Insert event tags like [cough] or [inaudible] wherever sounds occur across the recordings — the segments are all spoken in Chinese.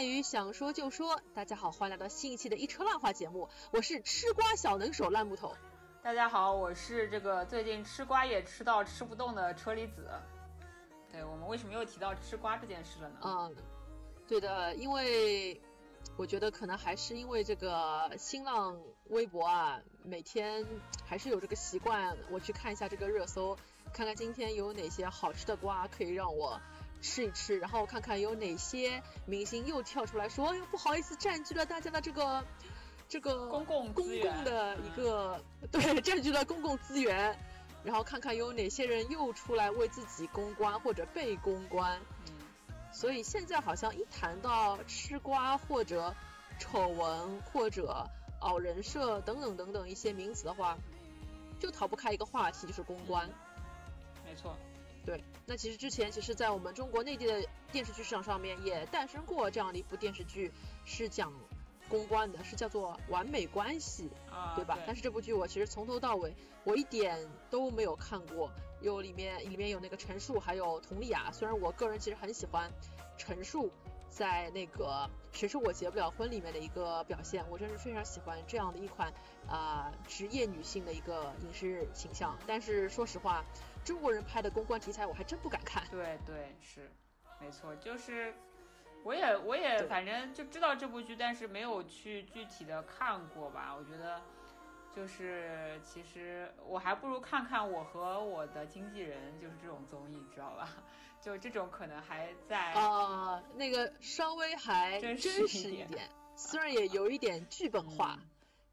爱鱼想说就说，大家好，欢迎来到新一期的一车烂话节目，我是吃瓜小能手烂木头。大家好，我是这个最近吃瓜也吃到吃不动的车厘子。对我们为什么又提到吃瓜这件事了呢？嗯，对的，因为我觉得可能还是因为这个新浪微博啊，每天还是有这个习惯，我去看一下这个热搜，看看今天有哪些好吃的瓜可以让我吃一吃，然后看看有哪些明星又跳出来说，哎呦不好意思占据了大家的这个这个公共公共的一个对 [laughs] 占据了公共资源，然后看看有哪些人又出来为自己公关或者被公关。嗯，所以现在好像一谈到吃瓜或者丑闻或者哦人设等等等等一些名词的话，就逃不开一个话题，就是公关。没错。对，那其实之前其实，在我们中国内地的电视剧市场上面也诞生过这样的一部电视剧，是讲公关的，是叫做《完美关系》，啊，对吧？但是这部剧我其实从头到尾我一点都没有看过，有里面里面有那个陈数还有佟丽娅，虽然我个人其实很喜欢陈数在那个《谁说我结不了婚》里面的一个表现，我真是非常喜欢这样的一款啊、职业女性的一个影视形象。但是说实话，中国人拍的公关题材我还真不敢看。对对是，没错，就是我也我也反正就知道这部剧，但是没有去具体的看过吧。我觉得就是其实我还不如看看我和我的经纪人，就是这种综艺，知道吧？[laughs] 就这种可能还在啊、那个稍微还真真实一点实一点，虽然也有一点剧本化，嗯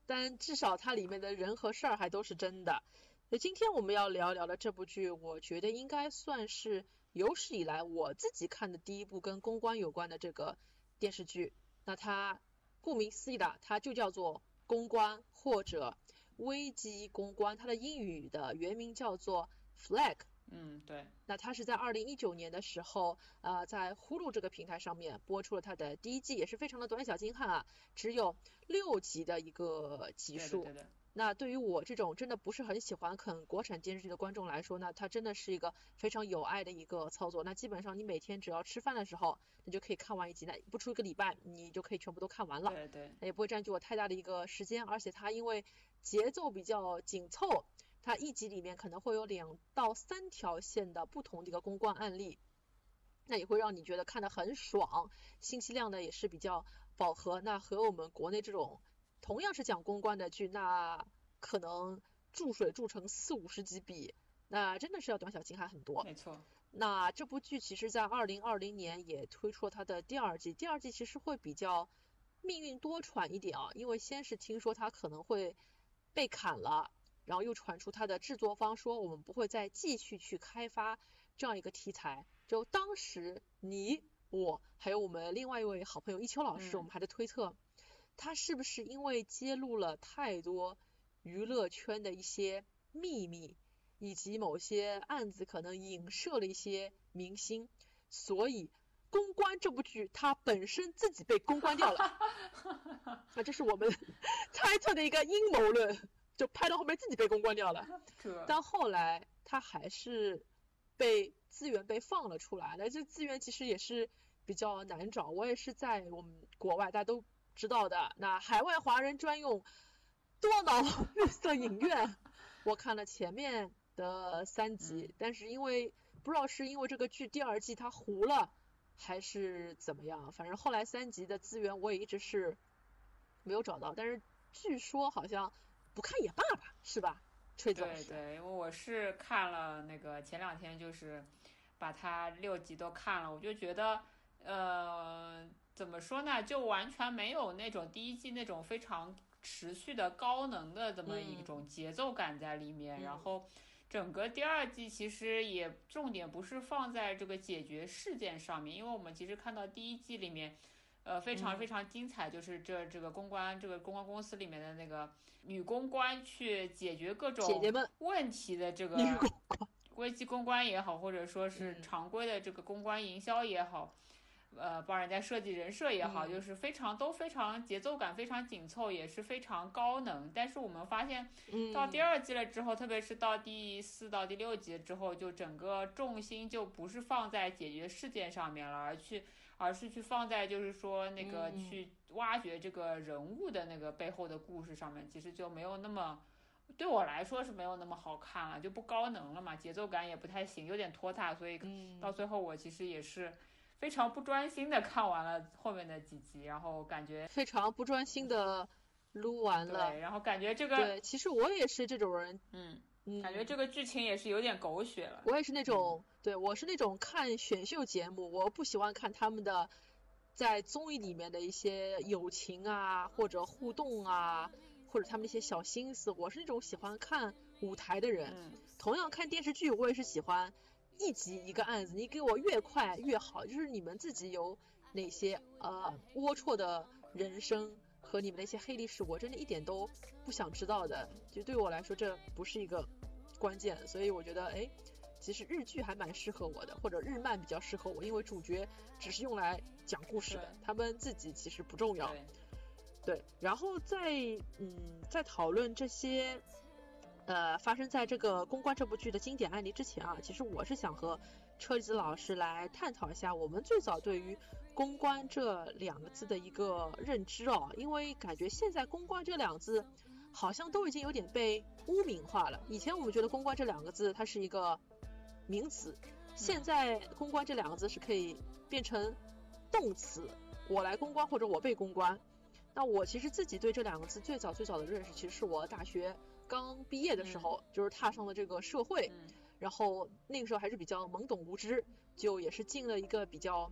但至少它里面的人和事儿还都是真的。那今天我们要聊聊的这部剧，我觉得应该算是有史以来我自己看的第一部跟公关有关的这个电视剧。那它顾名思义的，它就叫做公关或者危机公关，它的英语的原名叫做 Flag。嗯对那它是在二零一九年的时候，呃，在呼噜这个平台上面播出了它的第一季，也是非常的短小精悍啊，只有六集的一个集数。那对于我这种真的不是很喜欢啃国产电视剧的观众来说呢，它真的是一个非常有爱的一个操作。那基本上你每天只要吃饭的时候，你就可以看完一集，那不出一个礼拜，你就可以全部都看完了。对对也不会占据我太大的一个时间，而且它因为节奏比较紧凑，它一集里面可能会有两到三条线的不同的一个公关案例，那也会让你觉得看得很爽，信息量呢也是比较饱和。那和我们国内这种同样是讲公关的剧，那可能注水注成四五十集比，那真的是要短小精悍很多。没错，那这部剧其实，在二零二零年也推出了它的第二季，第二季其实会比较命运多舛一点啊，因为先是听说它可能会被砍了，然后又传出它的制作方说我们不会再继续去开发这样一个题材。就当时你我还有我们另外一位好朋友一秋老师，嗯我们还在推测，他是不是因为揭露了太多娱乐圈的一些秘密，以及某些案子可能影射了一些明星，所以公关这部剧它本身自己被公关掉了。[laughs] 那，这是我们 [laughs] 猜测的一个阴谋论，就拍到后面自己被公关掉了。[laughs] 这但后来他还是被资源被放了出来，那这资源其实也是比较难找。我也是在我们国外大家都知道的，那海外华人专用多瑙 [laughs] 绿色影院，我看了前面的三集，但是因为不知道是因为这个剧第二季它糊了，还是怎么样，反正后来三集的资源我也一直是没有找到，但是据说好像不看也罢吧，是吧？崔总是。对对，因为我是看了那个前两天就是把它六集都看了，我就觉得呃怎么说呢，就完全没有那种第一季那种非常持续的高能的这么一种节奏感在里面，嗯。然后。整个第二季其实也重点不是放在这个解决事件上面，因为我们其实看到第一季里面，呃，非常嗯。非常精彩，就是这这个公关这个公关公司里面的那个女公关去解决各种问题的这个危机公关也好，或者说是嗯。常规的这个公关营销也好，呃，帮人家设计人设也好，嗯就是非常都非常节奏感非常紧凑，也是非常高能。但是我们发现嗯，到第二季了之后，特别是到第四到第六集之后，就整个重心就不是放在解决事件上面了，而去而是去放在就是说那个嗯去挖掘这个人物的那个背后的故事上面，其实就没有那么。对我来说是没有那么好看了，就不高能了嘛，节奏感也不太行，有点拖沓，所以嗯到最后我其实也是非常不专心的看完了后面的几集，然后感觉非常不专心的撸完了。对，然后感觉这个对，其实我也是这种人，嗯，嗯，感觉这个剧情也是有点狗血了。我也是那种，对我是那种看选秀节目，我不喜欢看他们的在综艺里面的一些友情啊，或者互动啊，或者他们一些小心思。我是那种喜欢看舞台的人。嗯同样看电视剧，我也是喜欢一集一个案子，你给我越快越好。就是你们自己有哪些呃龌龊的人生和你们的一些黑历史，我真的一点都不想知道的。就对我来说，这不是一个关键，所以我觉得，哎，其实日剧还蛮适合我的，或者日漫比较适合我，因为主角只是用来讲故事的，他们自己其实不重要。对，对，然后在嗯，在讨论这些呃发生在这个公关这部剧的经典案例之前啊，其实我是想和车厘子老师来探讨一下我们最早对于公关这两个字的一个认知哦，因为感觉现在公关这两个字好像都已经有点被污名化了。以前我们觉得公关这两个字它是一个名词，现在公关这两个字是可以变成动词，我来公关或者我被公关。那我其实自己对这两个字最早最早的认识，其实是我大学刚毕业的时候，就是踏上了这个社会，嗯然后那个时候还是比较懵懂无知，就也是进了一个比较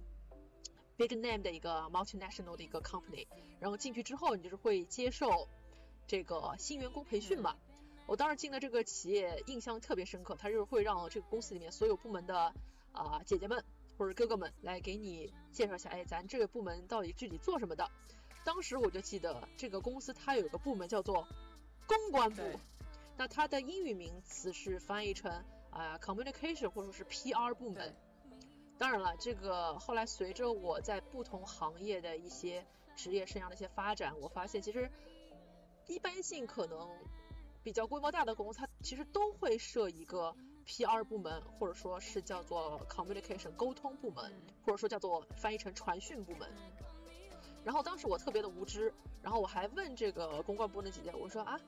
big name 的一个 multinational 的一个 company，然后进去之后，你就是会接受这个新员工培训嘛。我当时进了这个企业，印象特别深刻，他就是会让这个公司里面所有部门的啊、姐姐们或者哥哥们来给你介绍一下，哎，咱这个部门到底具体做什么的。当时我就记得这个公司它有个部门叫做公关部，那它的英语名词是翻译成啊、communication 或者说是 PR 部门。当然了，这个后来随着我在不同行业的一些职业生涯的一些发展，我发现其实一般性可能比较规模大的公司，它其实都会设一个 PR 部门，或者说是叫做 communication 沟通部门，嗯。或者说叫做翻译成传讯部门。嗯。然后当时我特别的无知，然后我还问这个公关部的姐姐，我说啊，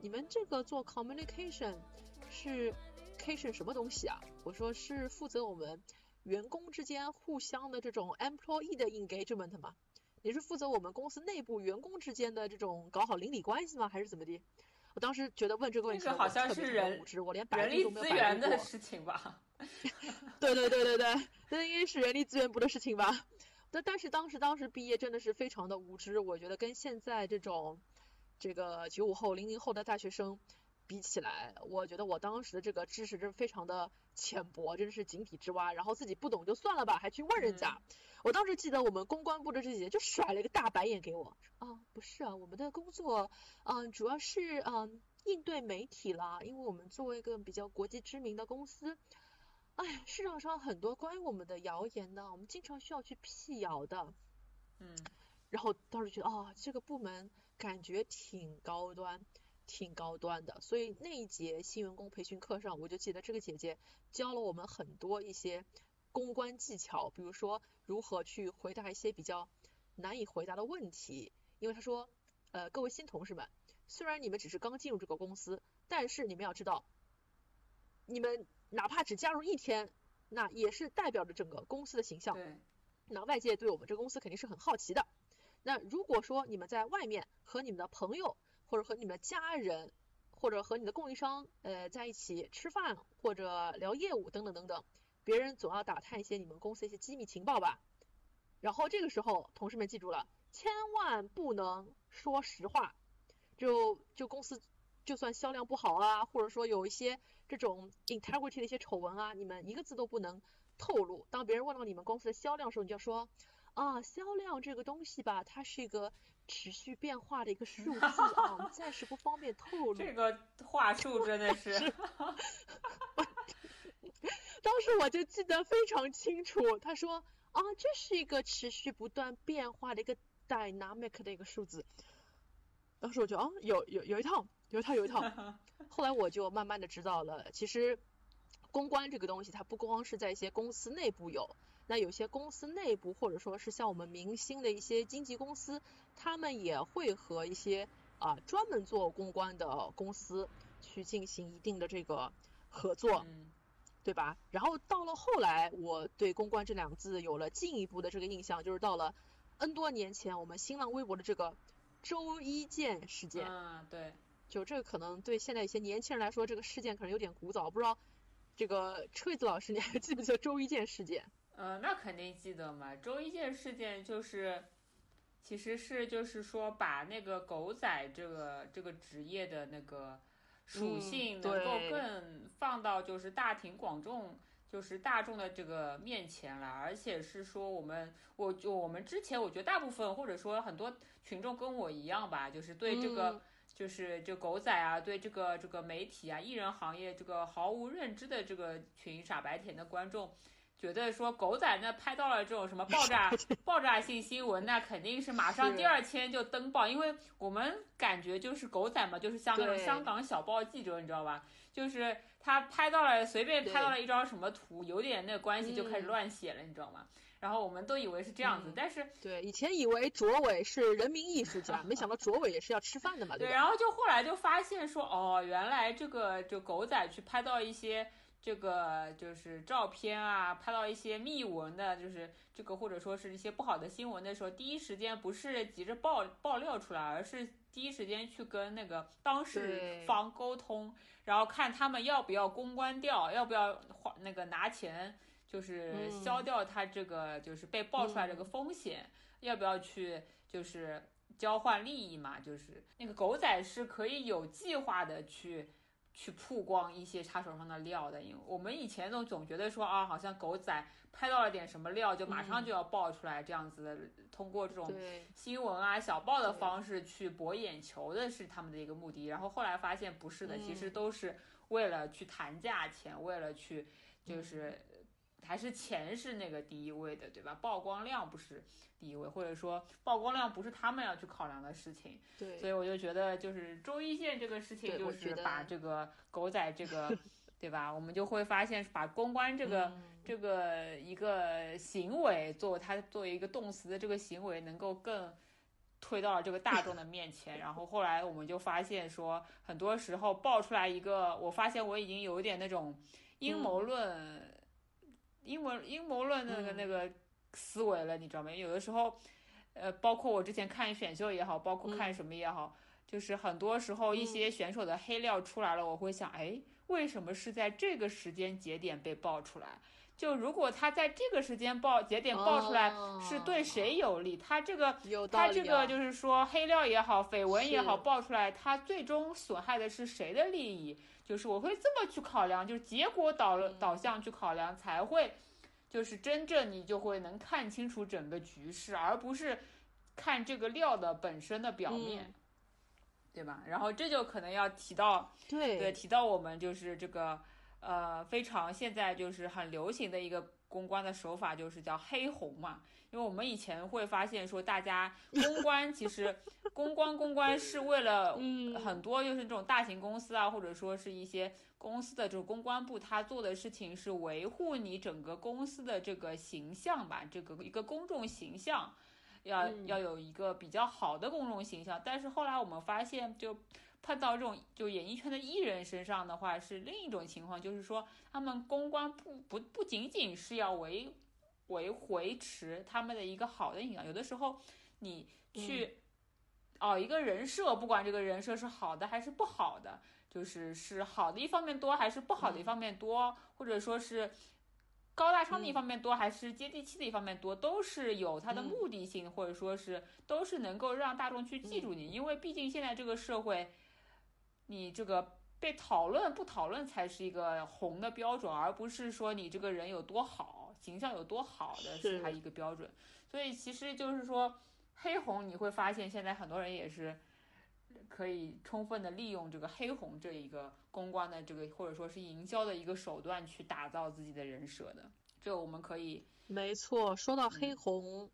你们这个做 communication 是 cation 什么东西啊？我说是负责我们员工之间互相的这种 employee 的 engagement 吗？你是负责我们公司内部员工之间的这种搞好邻里关系吗？还是怎么的？我当时觉得问这个问题好像是人无知，我连百人力资。源的事情吧。对对对对对，那应该是人力资源部的事情吧？但但是当时当时毕业真的是非常的无知，我觉得跟现在这种这个九五后、零零后的大学生比起来，我觉得我当时的这个知识真是非常的浅薄，真是井底之蛙。然后自己不懂就算了吧，还去问人家。我当时记得我们公关部的这姐姐就甩了一个大白眼给我，啊，不是啊，我们的工作，嗯、主要是嗯、应对媒体啦，因为我们作为一个比较国际知名的公司。哎，市场上很多关于我们的谣言呢，我们经常需要去辟谣的。嗯然后当时觉得，哦，这个部门感觉挺高端，挺高端的。所以那一节新员工培训课上，我就记得这个姐姐教了我们很多一些公关技巧，比如说如何去回答一些比较难以回答的问题。因为她说，呃，各位新同事们，虽然你们只是刚进入这个公司，但是你们要知道，你们哪怕只加入一天，那也是代表着整个公司的形象。对，那外界对我们这个公司肯定是很好奇的。那如果说你们在外面和你们的朋友，或者和你们的家人，或者和你的供应商，呃，在一起吃饭或者聊业务等等等等，别人总要打探一些你们公司一些机密情报吧。然后这个时候，同事们记住了，千万不能说实话。就就公司就算销量不好啊，或者说有一些这种 integrity 的一些丑闻啊，你们一个字都不能透露。当别人问到你们公司的销量的时候，你就说啊，销量这个东西吧，它是一个持续变化的一个数字啊，我 [laughs] 们暂时不方便透露。这个话术真的是，[laughs] 当时我就记得非常清楚，他说啊，这是一个持续不断变化的一个 dynamic 的一个数字。当时我就啊，有有有一套，有一套，有一套。[laughs] 后来我就慢慢的知道了，其实公关这个东西，它不光是在一些公司内部有，那有些公司内部或者说是像我们明星的一些经纪公司，他们也会和一些啊专门做公关的公司去进行一定的这个合作，对吧？然后到了后来，我对公关这两个字有了进一步的这个印象，就是到了 N 多年前，我们新浪微博的这个周一见事件。嗯，对。就这个可能对现在一些年轻人来说，这个事件可能有点古早，不知道这个锤子老师你还记不记得周一见事件？呃，那肯定记得嘛。周一见事件就是，其实是就是说把那个狗仔这个这个职业的那个属性能够更放到就是大庭广众，就是大众的这个面前了，而且是说我们我就我们之前我觉得大部分或者说很多群众跟我一样吧，就是对这个。就是就狗仔啊，对这个这个媒体啊、艺人行业这个毫无认知的这个群傻白甜的观众，觉得说狗仔那拍到了这种什么爆炸 [laughs] 爆炸性新闻，那肯定是马上第二天就登报，因为我们感觉就是狗仔嘛，就是像那种香港小报记者，你知道吧？就是他拍到了随便拍到了一张什么图，有点那个关系就开始乱写了，你知道吗？然后我们都以为是这样子，但是对以前以为卓伟是人民艺术家，没想到卓伟也是要吃饭的嘛，对对，然后就后来就发现说，哦，原来这个就狗仔去拍到一些这个就是照片啊，拍到一些密文的，就是这个或者说是一些不好的新闻的时候，第一时间不是急着爆爆料出来，而是第一时间去跟那个当事方沟通，然后看他们要不要公关掉，要不要花那个拿钱。就是消掉他这个就是被爆出来这个风险，要不要去就是交换利益嘛？就是那个狗仔是可以有计划的去去曝光一些他手上的料的，因为我们以前总总觉得说啊，好像狗仔拍到了点什么料，就马上就要爆出来这样子的，通过这种新闻啊小报的方式去博眼球的是他们的一个目的。然后后来发现不是的，其实都是为了去谈价钱，为了去就是。还是钱是那个第一位的，对吧？曝光量不是第一位，或者说曝光量不是他们要去考量的事情。对，所以我就觉得，就是周一线这个事情，就是把这个狗仔这个，[laughs] 对吧？我们就会发现，把公关这个这个一个行为，作为它作为一个动词的这个行为，能够更推到了这个大众的面前。然后后来我们就发现说，很多时候爆出来一个，我发现我已经有一点那种阴谋论。阴谋阴谋论那个那个思维了，你知道吗？有的时候，呃，包括我之前看选秀也好，包括看什么也好，就是很多时候一些选手的黑料出来了，我会想，哎，为什么是在这个时间节点被爆出来？就如果他在这个时间爆节点爆出来，是对谁有利？他这个他这个就是说黑料也好，绯闻也好爆出来，他最终损害的是谁的利益？就是我会这么去考量，就是结果导导向去考量，才会就是真正你就会能看清楚整个局势，而不是看这个料的本身的表面，对吧？然后这就可能要提到，对。对，提到我们就是这个呃非常现在就是很流行的一个公关的手法，就是叫黑红嘛。因为我们以前会发现说，大家公关其实 [laughs] 公关公关是为了很多就是这种大型公司啊，或者说是一些公司的这种公关部，他做的事情是维护你整个公司的这个形象吧，这个一个公众形象，要要有一个比较好的公众形象。但是后来我们发现，就碰到这种就演艺圈的艺人身上的话，是另一种情况，就是说他们公关不不不仅仅是要维。维维持他们的一个好的形象，有的时候你去哦一个人设，不管这个人设是好的还是不好的，就是是好的一方面多还是不好的一方面多，或者说是高大上的一方面多还是接地气的一方面多，都是有它的目的性，或者说是都是能够让大众去记住你，因为毕竟现在这个社会，你这个被讨论不讨论才是一个红的标准，而不是说你这个人有多好。形象有多好的是他一个标准，所以其实就是说黑红你会发现现在很多人也是可以充分的利用这个黑红这一个公关的这个或者说是营销的一个手段去打造自己的人设的，这我们可以没错。说到黑红，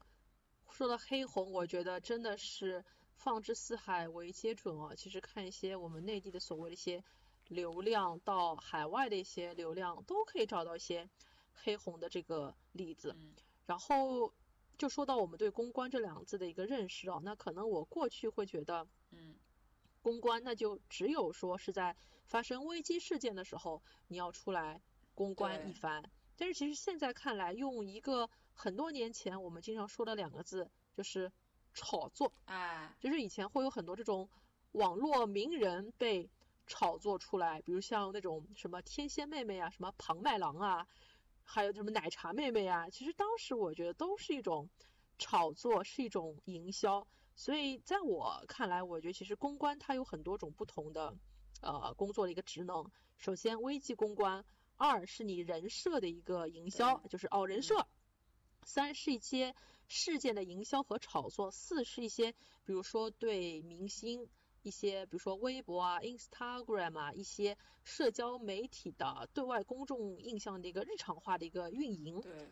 说到黑红，我觉得真的是放之四海为皆准啊。其实看一些我们内地的所谓的一些流量到海外的一些流量，都可以找到一些。黑红的这个例子。嗯然后就说到我们对公关这两个字的一个认识啊，那可能我过去会觉得嗯公关那就只有说是在发生危机事件的时候你要出来公关一番，但是其实现在看来，用一个很多年前我们经常说的两个字就是炒作。哎就是以前会有很多这种网络名人被炒作出来，比如像那种什么天仙妹妹啊，什么庞麦郎啊，还有什么奶茶妹妹啊，其实当时我觉得都是一种炒作，是一种营销。所以在我看来，我觉得其实公关它有很多种不同的呃工作的一个职能。首先危机公关，二是你人设的一个营销，就是哦人设。三是一些事件的营销和炒作，四是一些比如说对明星一些，比如说微博啊、Instagram 啊一些社交媒体的对外公众印象的一个日常化的一个运营对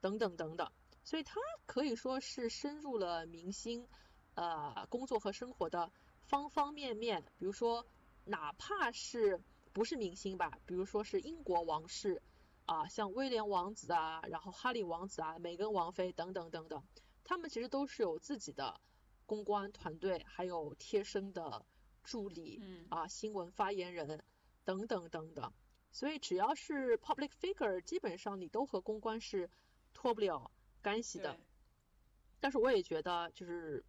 等等等等，所以它可以说是深入了明星呃工作和生活的方方面面，比如说哪怕是不是明星吧，比如说是英国王室。啊，像威廉王子啊，然后哈利王子啊，梅根王妃等等等等，他们其实都是有自己的公关团队，还有贴身的助理嗯啊，新闻发言人等等等等。所以只要是 public figure，基本上你都和公关是脱不了干系的。但是我也觉得，就是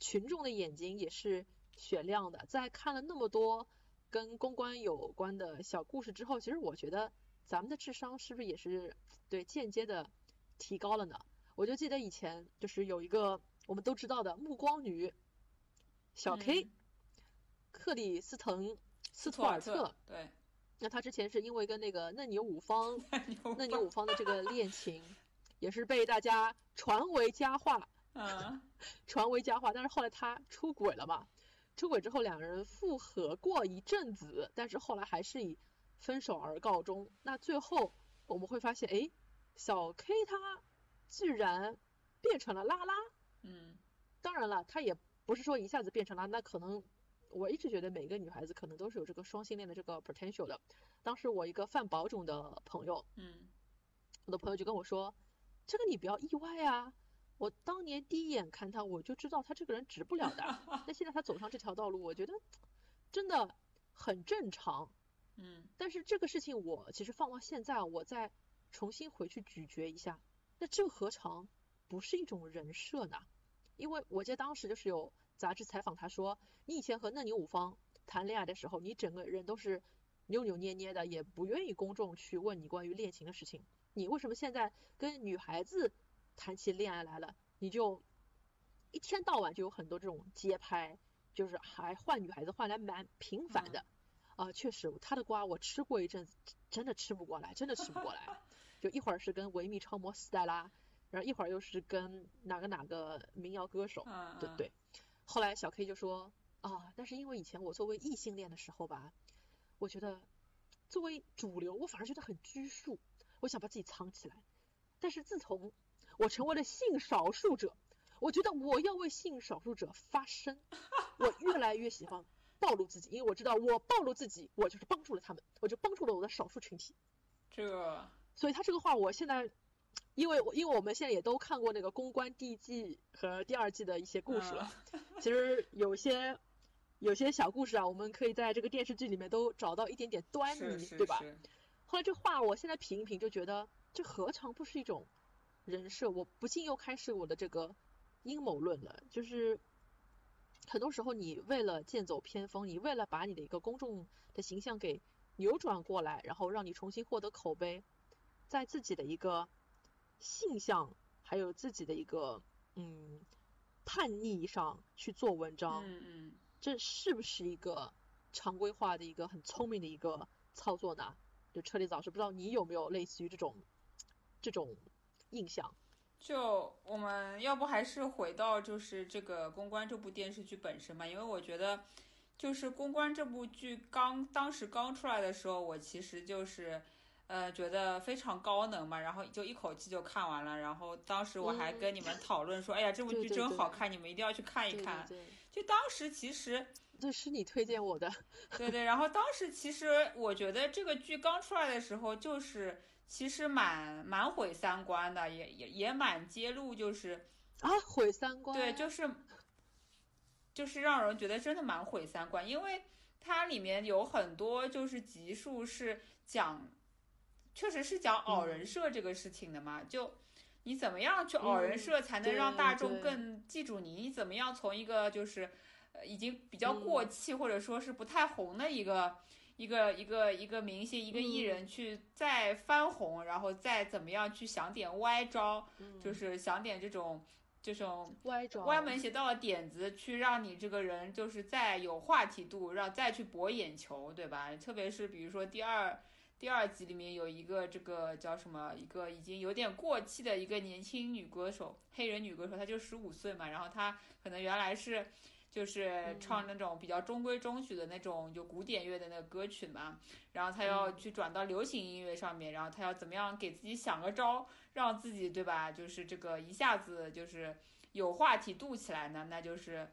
群众的眼睛也是雪亮的，在看了那么多跟公关有关的小故事之后，其实我觉得咱们的智商是不是也是对间接的提高了呢？我就记得以前就是有一个我们都知道的暮光女小 K，、嗯克里斯滕斯图图尔特对那她之前是因为跟那个嫩牛五方 [laughs] 嫩牛五方的这个恋情，也是被大家传为佳话，嗯 [laughs] 传为佳话。但是后来他出轨了嘛，出轨之后两人复合过一阵子，但是后来还是以分手而告终。那最后我们会发现，哎，小 K 她居然变成了拉拉。嗯当然了，他也不是说一下子变成了，那可能我一直觉得每个女孩子可能都是有这个双性恋的这个 potential 的。当时我一个范保种的朋友，嗯我的朋友就跟我说，这个你不要意外啊。我当年第一眼看他，我就知道他这个人直不了的。那现在他走上这条道路，我觉得真的很正常。嗯但是这个事情我其实放到现在，我再重新回去咀嚼一下，那这何尝不是一种人设呢？因为我记得当时就是有杂志采访他说，你以前和嫩牛五方谈恋爱的时候，你整个人都是扭扭捏捏的，也不愿意公众去问你关于恋情的事情。你为什么现在跟女孩子谈起恋爱来了，你就一天到晚就有很多这种街拍，就是还换女孩子换来蛮频繁的。啊、确实，他的瓜我吃过一阵子，真的吃不过来，真的吃不过来。[laughs] 就一会儿是跟维密超模斯黛拉，然后一会儿又是跟哪个哪个民谣歌手，对对。后来小 K 就说啊，但是因为以前我作为异性恋的时候吧，我觉得作为主流，我反而觉得很拘束，我想把自己藏起来。但是自从我成为了性少数者，我觉得我要为性少数者发声，[laughs] 我越来越喜欢暴露自己，因为我知道我暴露自己，我就是帮助了他们，我就帮助了我的少数群体。这所以他这个话，我现在，因为我因为我们现在也都看过那个公关第一季和第二季的一些故事了，[laughs] 其实有些有些小故事啊，我们可以在这个电视剧里面都找到一点点端倪，对吧？后来这话我现在品一品，就觉得这何尝不是一种人设？我不禁又开始我的这个阴谋论了，就是很多时候你为了剑走偏锋，你为了把你的一个公众的形象给扭转过来，然后让你重新获得口碑，在自己的一个性向还有自己的一个嗯叛逆上去做文章，嗯嗯这是不是一个常规化的一个很聪明的一个操作呢？就车厘子老师，不知道你有没有类似于这种这种印象？就我们要不还是回到就是这个公关这部电视剧本身吧，因为我觉得就是公关这部剧刚当时刚出来的时候，我其实就是呃觉得非常高能嘛，然后就一口气就看完了，然后当时我还嗯跟你们讨论说，哎呀这部剧对对对真好看，你们一定要去看一看。就当时其实 [laughs] 那是你推荐我的。对对，然后当时其实我觉得这个剧刚出来的时候，就是其实蛮蛮毁三观的，也也也蛮揭露就是啊毁三观。对，就是就是让人觉得真的蛮毁三观，因为它里面有很多就是集数是讲，确实是讲熬人设这个事情的嘛，就。你怎么样去熬人设才能让大众更记住你？你怎么样从一个就是呃已经比较过气或者说是不太红的一个一个一个一个明星一个艺人去再翻红，然后再怎么样去想点歪招，就是想点这种这种歪招歪门邪道的点子，去让你这个人就是再有话题度，让再去博眼球，对吧？特别是比如说第二。第二集里面有一个这个叫什么，一个已经有点过气的一个年轻女歌手，黑人女歌手，她就十五岁嘛，然后她可能原来是就是唱那种比较中规中矩的那种就古典乐的那个歌曲嘛，然后他要去转到流行音乐上面，然后他要怎么样给自己想个招，让自己对吧，就是这个一下子就是有话题度起来呢，那就是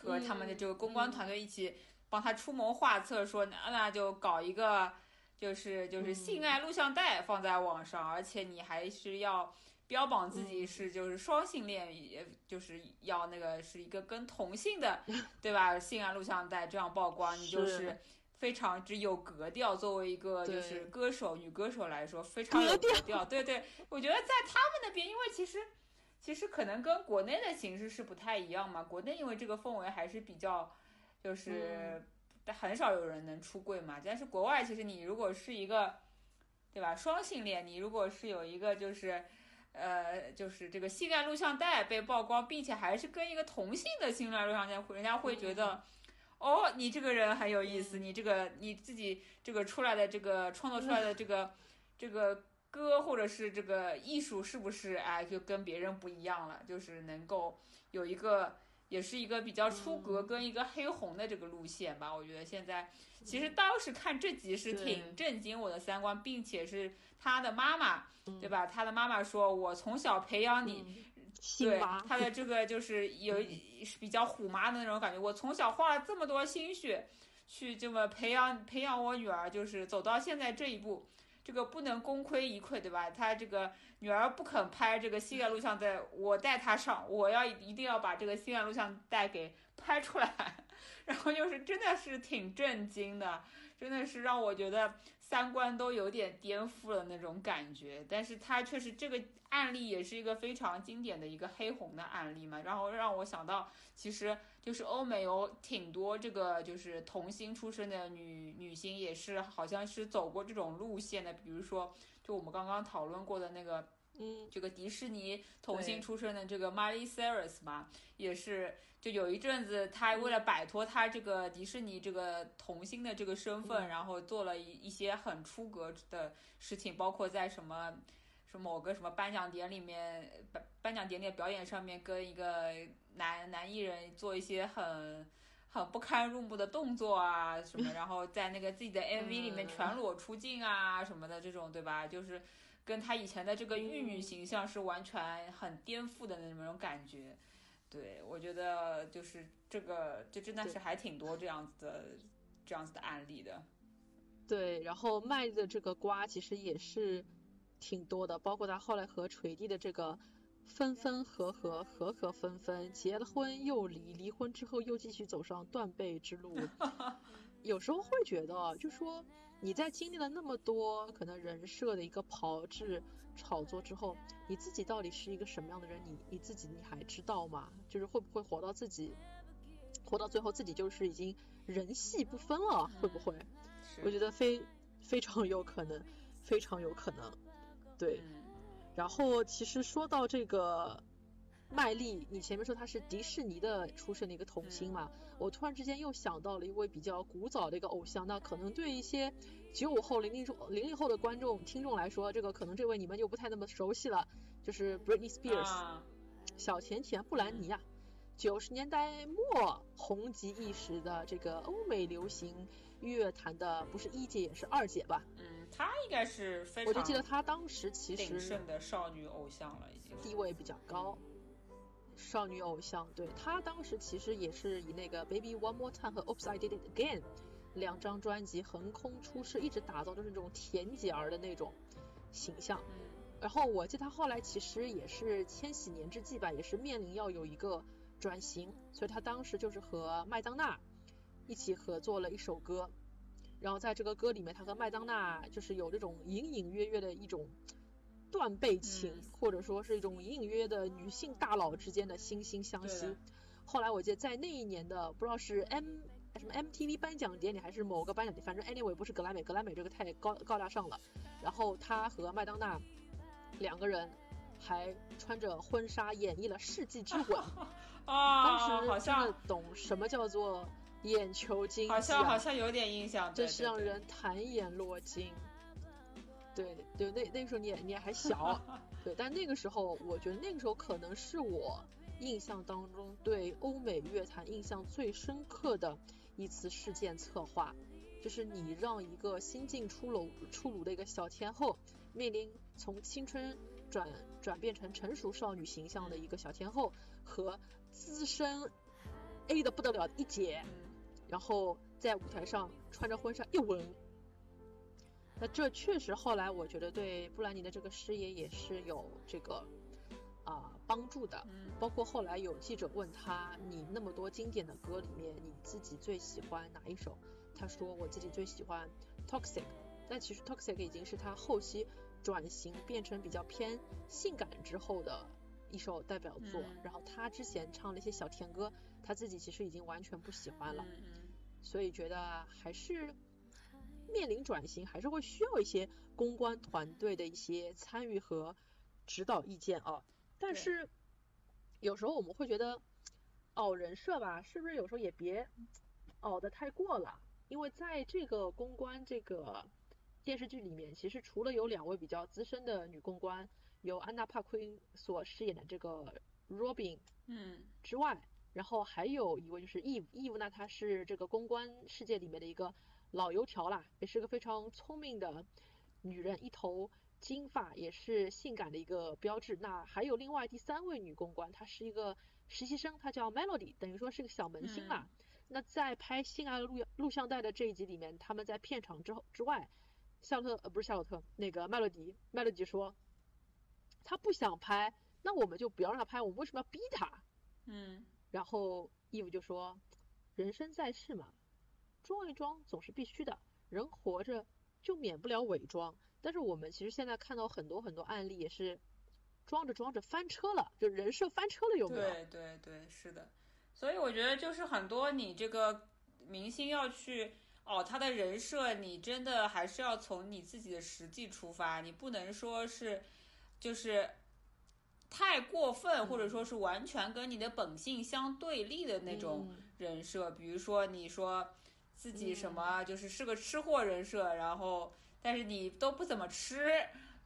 和他们的这个公关团队一起帮他出谋划策，说那那就搞一个。就是就是性爱录像带放在网上，而且你还是要标榜自己是就是双性恋，也就是要那个是一个跟同性的，对吧？性爱录像带这样曝光，你就是非常之有格调。作为一个就是歌手女歌手来说，非常有格调。对对，我觉得在他们那边，因为其实其实可能跟国内的形式是不太一样嘛。国内因为这个氛围还是比较就是。很少有人能出柜嘛，但是国外其实你如果是一个，对吧？双性恋，你如果是有一个就是，呃，就是这个性爱录像带被曝光，并且还是跟一个同性的性爱录像带，人家会觉得，哦，你这个人很有意思，你这个你自己这个出来的这个创作出来的这个 [laughs] 这个歌或者是这个艺术是不是哎就跟别人不一样了？就是能够有一个。也是一个比较出格跟一个黑红的这个路线吧，我觉得现在其实当时看这集是挺震惊我的三观，并且是他的妈妈，对吧？他的妈妈说：“我从小培养你，对他的这个就是 [laughs] 有比较虎妈的那种感觉。我从小花了这么多心血去这么培养培养我女儿，就是走到现在这一步。”这个不能功亏一篑，对吧？他这个女儿不肯拍这个性爱录像带，我带她上，我要一定要把这个性爱录像带给拍出来。[laughs] 然后就是真的是挺震惊的，真的是让我觉得三观都有点颠覆了那种感觉。但是他确实这个案例也是一个非常经典的一个黑红的案例嘛，然后让我想到其实。就是欧美有挺多这个就是童星出身的女女星，也是好像是走过这种路线的。比如说，就我们刚刚讨论过的那个，嗯，这个迪士尼童星出身的这个 Miley Cyrus 嘛，也是就有一阵子，他为了摆脱他这个迪士尼这个童星的这个身份，然后做了一一些很出格的事情，包括在什么。是某个什么颁奖典礼里面颁颁奖典礼表演上面跟一个男男艺人做一些很很不堪入目的动作啊什么，[laughs] 然后在那个自己的 MV 里面全裸出镜啊什么的这种对吧？就是跟他以前的这个玉女形象是完全很颠覆的那种感觉。对我觉得就是这个就真的是还挺多这样子的这样子的案例的。对，然后卖的这个瓜其实也是。挺多的，包括他后来和锤弟的这个分分合合，合合分分，结了婚又离，离婚之后又继续走上断背之路。[laughs] 有时候会觉得，就说你在经历了那么多可能人设的一个炮制炒作之后，你自己到底是一个什么样的人？你你自己你还知道吗？就是会不会活到自己，活到最后自己就是已经人戏不分了？会不会？我觉得非非常有可能，非常有可能。对，然后其实说到这个麦莉，你前面说她是迪士尼的出身的一个童星嘛，我突然之间又想到了一位比较古早的一个偶像，那可能对一些九五后、零零后、零零后的观众听众来说，这个可能这位你们就不太那么熟悉了，就是 Britney Spears，小甜甜布兰妮啊，九十年代末红极一时的这个欧美流行乐坛的不是一姐也是二姐吧？嗯。她应该是非常，我就记得她当时其实鼎盛的少女偶像了，已经地位比较高。少女偶像，对她当时其实也是以那个 Baby One More Time 和 Oops I Did It Again 两张专辑横空出世，一直打造就是那种甜姐儿的那种形象。然后我记得她后来其实也是千禧年之际吧，也是面临要有一个转型，所以她当时就是和麦当娜一起合作了一首歌。然后在这个歌里面，她和麦当娜就是有这种隐隐约约的一种。断背情，或者说是一种隐隐约约的女性大佬之间的惺惺相惜。后来我记得在那一年的不知道是 M 什么 MTV 颁奖典礼还是某个颁奖典礼，反正 anyway 不是格莱美，格莱美这个太高高大上了。然后他和麦当娜两个人还穿着婚纱演绎了世纪之吻。[laughs] 啊，当时好像懂什么叫做眼球经济，好像好像有点印象，真是让人谈眼落睛。对对，那那个时候你也你也还小，[laughs] 对，但那个时候我觉得那个时候可能是我印象当中对欧美乐坛印象最深刻的一次事件策划，就是你让一个新晋出炉出炉的一个小天后，面临从青春转转变成成熟少女形象的一个小天后和资深 A 的不得了的一姐，然后在舞台上穿着婚纱一吻。那这确实后来我觉得对布兰妮的这个事业也是有这个啊帮助的。嗯。包括后来有记者问他，你那么多经典的歌里面，你自己最喜欢哪一首？他说我自己最喜欢 Toxic。但其实 Toxic 已经是他后期转型变成比较偏性感之后的一首代表作。然后他之前唱了一些小甜歌，他自己其实已经完全不喜欢了。嗯。所以觉得还是。面临转型，还是会需要一些公关团队的一些参与和指导意见啊。但是有时候我们会觉得哦人设吧，是不是有时候也别熬得太过了？因为在这个公关这个电视剧里面，其实除了有两位比较资深的女公关，由安娜帕奎所饰演的这个 Robin，嗯，之外，然后还有一位就是 Eve，Eve 呢，她是这个公关世界里面的一个。老油条啦，也是个非常聪明的女人，一头金发，也是性感的一个标志。那还有另外第三位女公关，她是一个实习生，她叫 Melody，等于说是个小门星啦。那在拍《性爱录录像带》的这一集里面，他们在片场之后之外，夏洛特呃不是夏洛特，那个 Melody，Melody 说，他不想拍，那我们就不要让他拍，我们为什么要逼他？嗯。然后 Eve 就说，人生在世嘛。装一装总是必须的，人活着就免不了伪装。但是我们其实现在看到很多很多案例，也是装着装着翻车了，就人设翻车了，有没有？对对对，是的。所以我觉得就是很多你这个明星要去哦，他的人设，你真的还是要从你自己的实际出发，你不能说是就是太过分，或者说是完全跟你的本性相对立的那种人设。比如说你说。自己什么就是是个吃货人设，然后但是你都不怎么吃，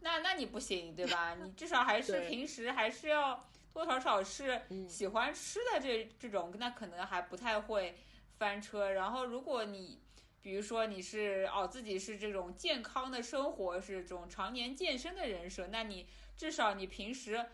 那那你不行，对吧？你至少还是平时还是要多少少是喜欢吃的这这种，那可能还不太会翻车。然后如果你比如说你是哦自己是这种健康的生活，是这种常年健身的人设，那你至少你平时。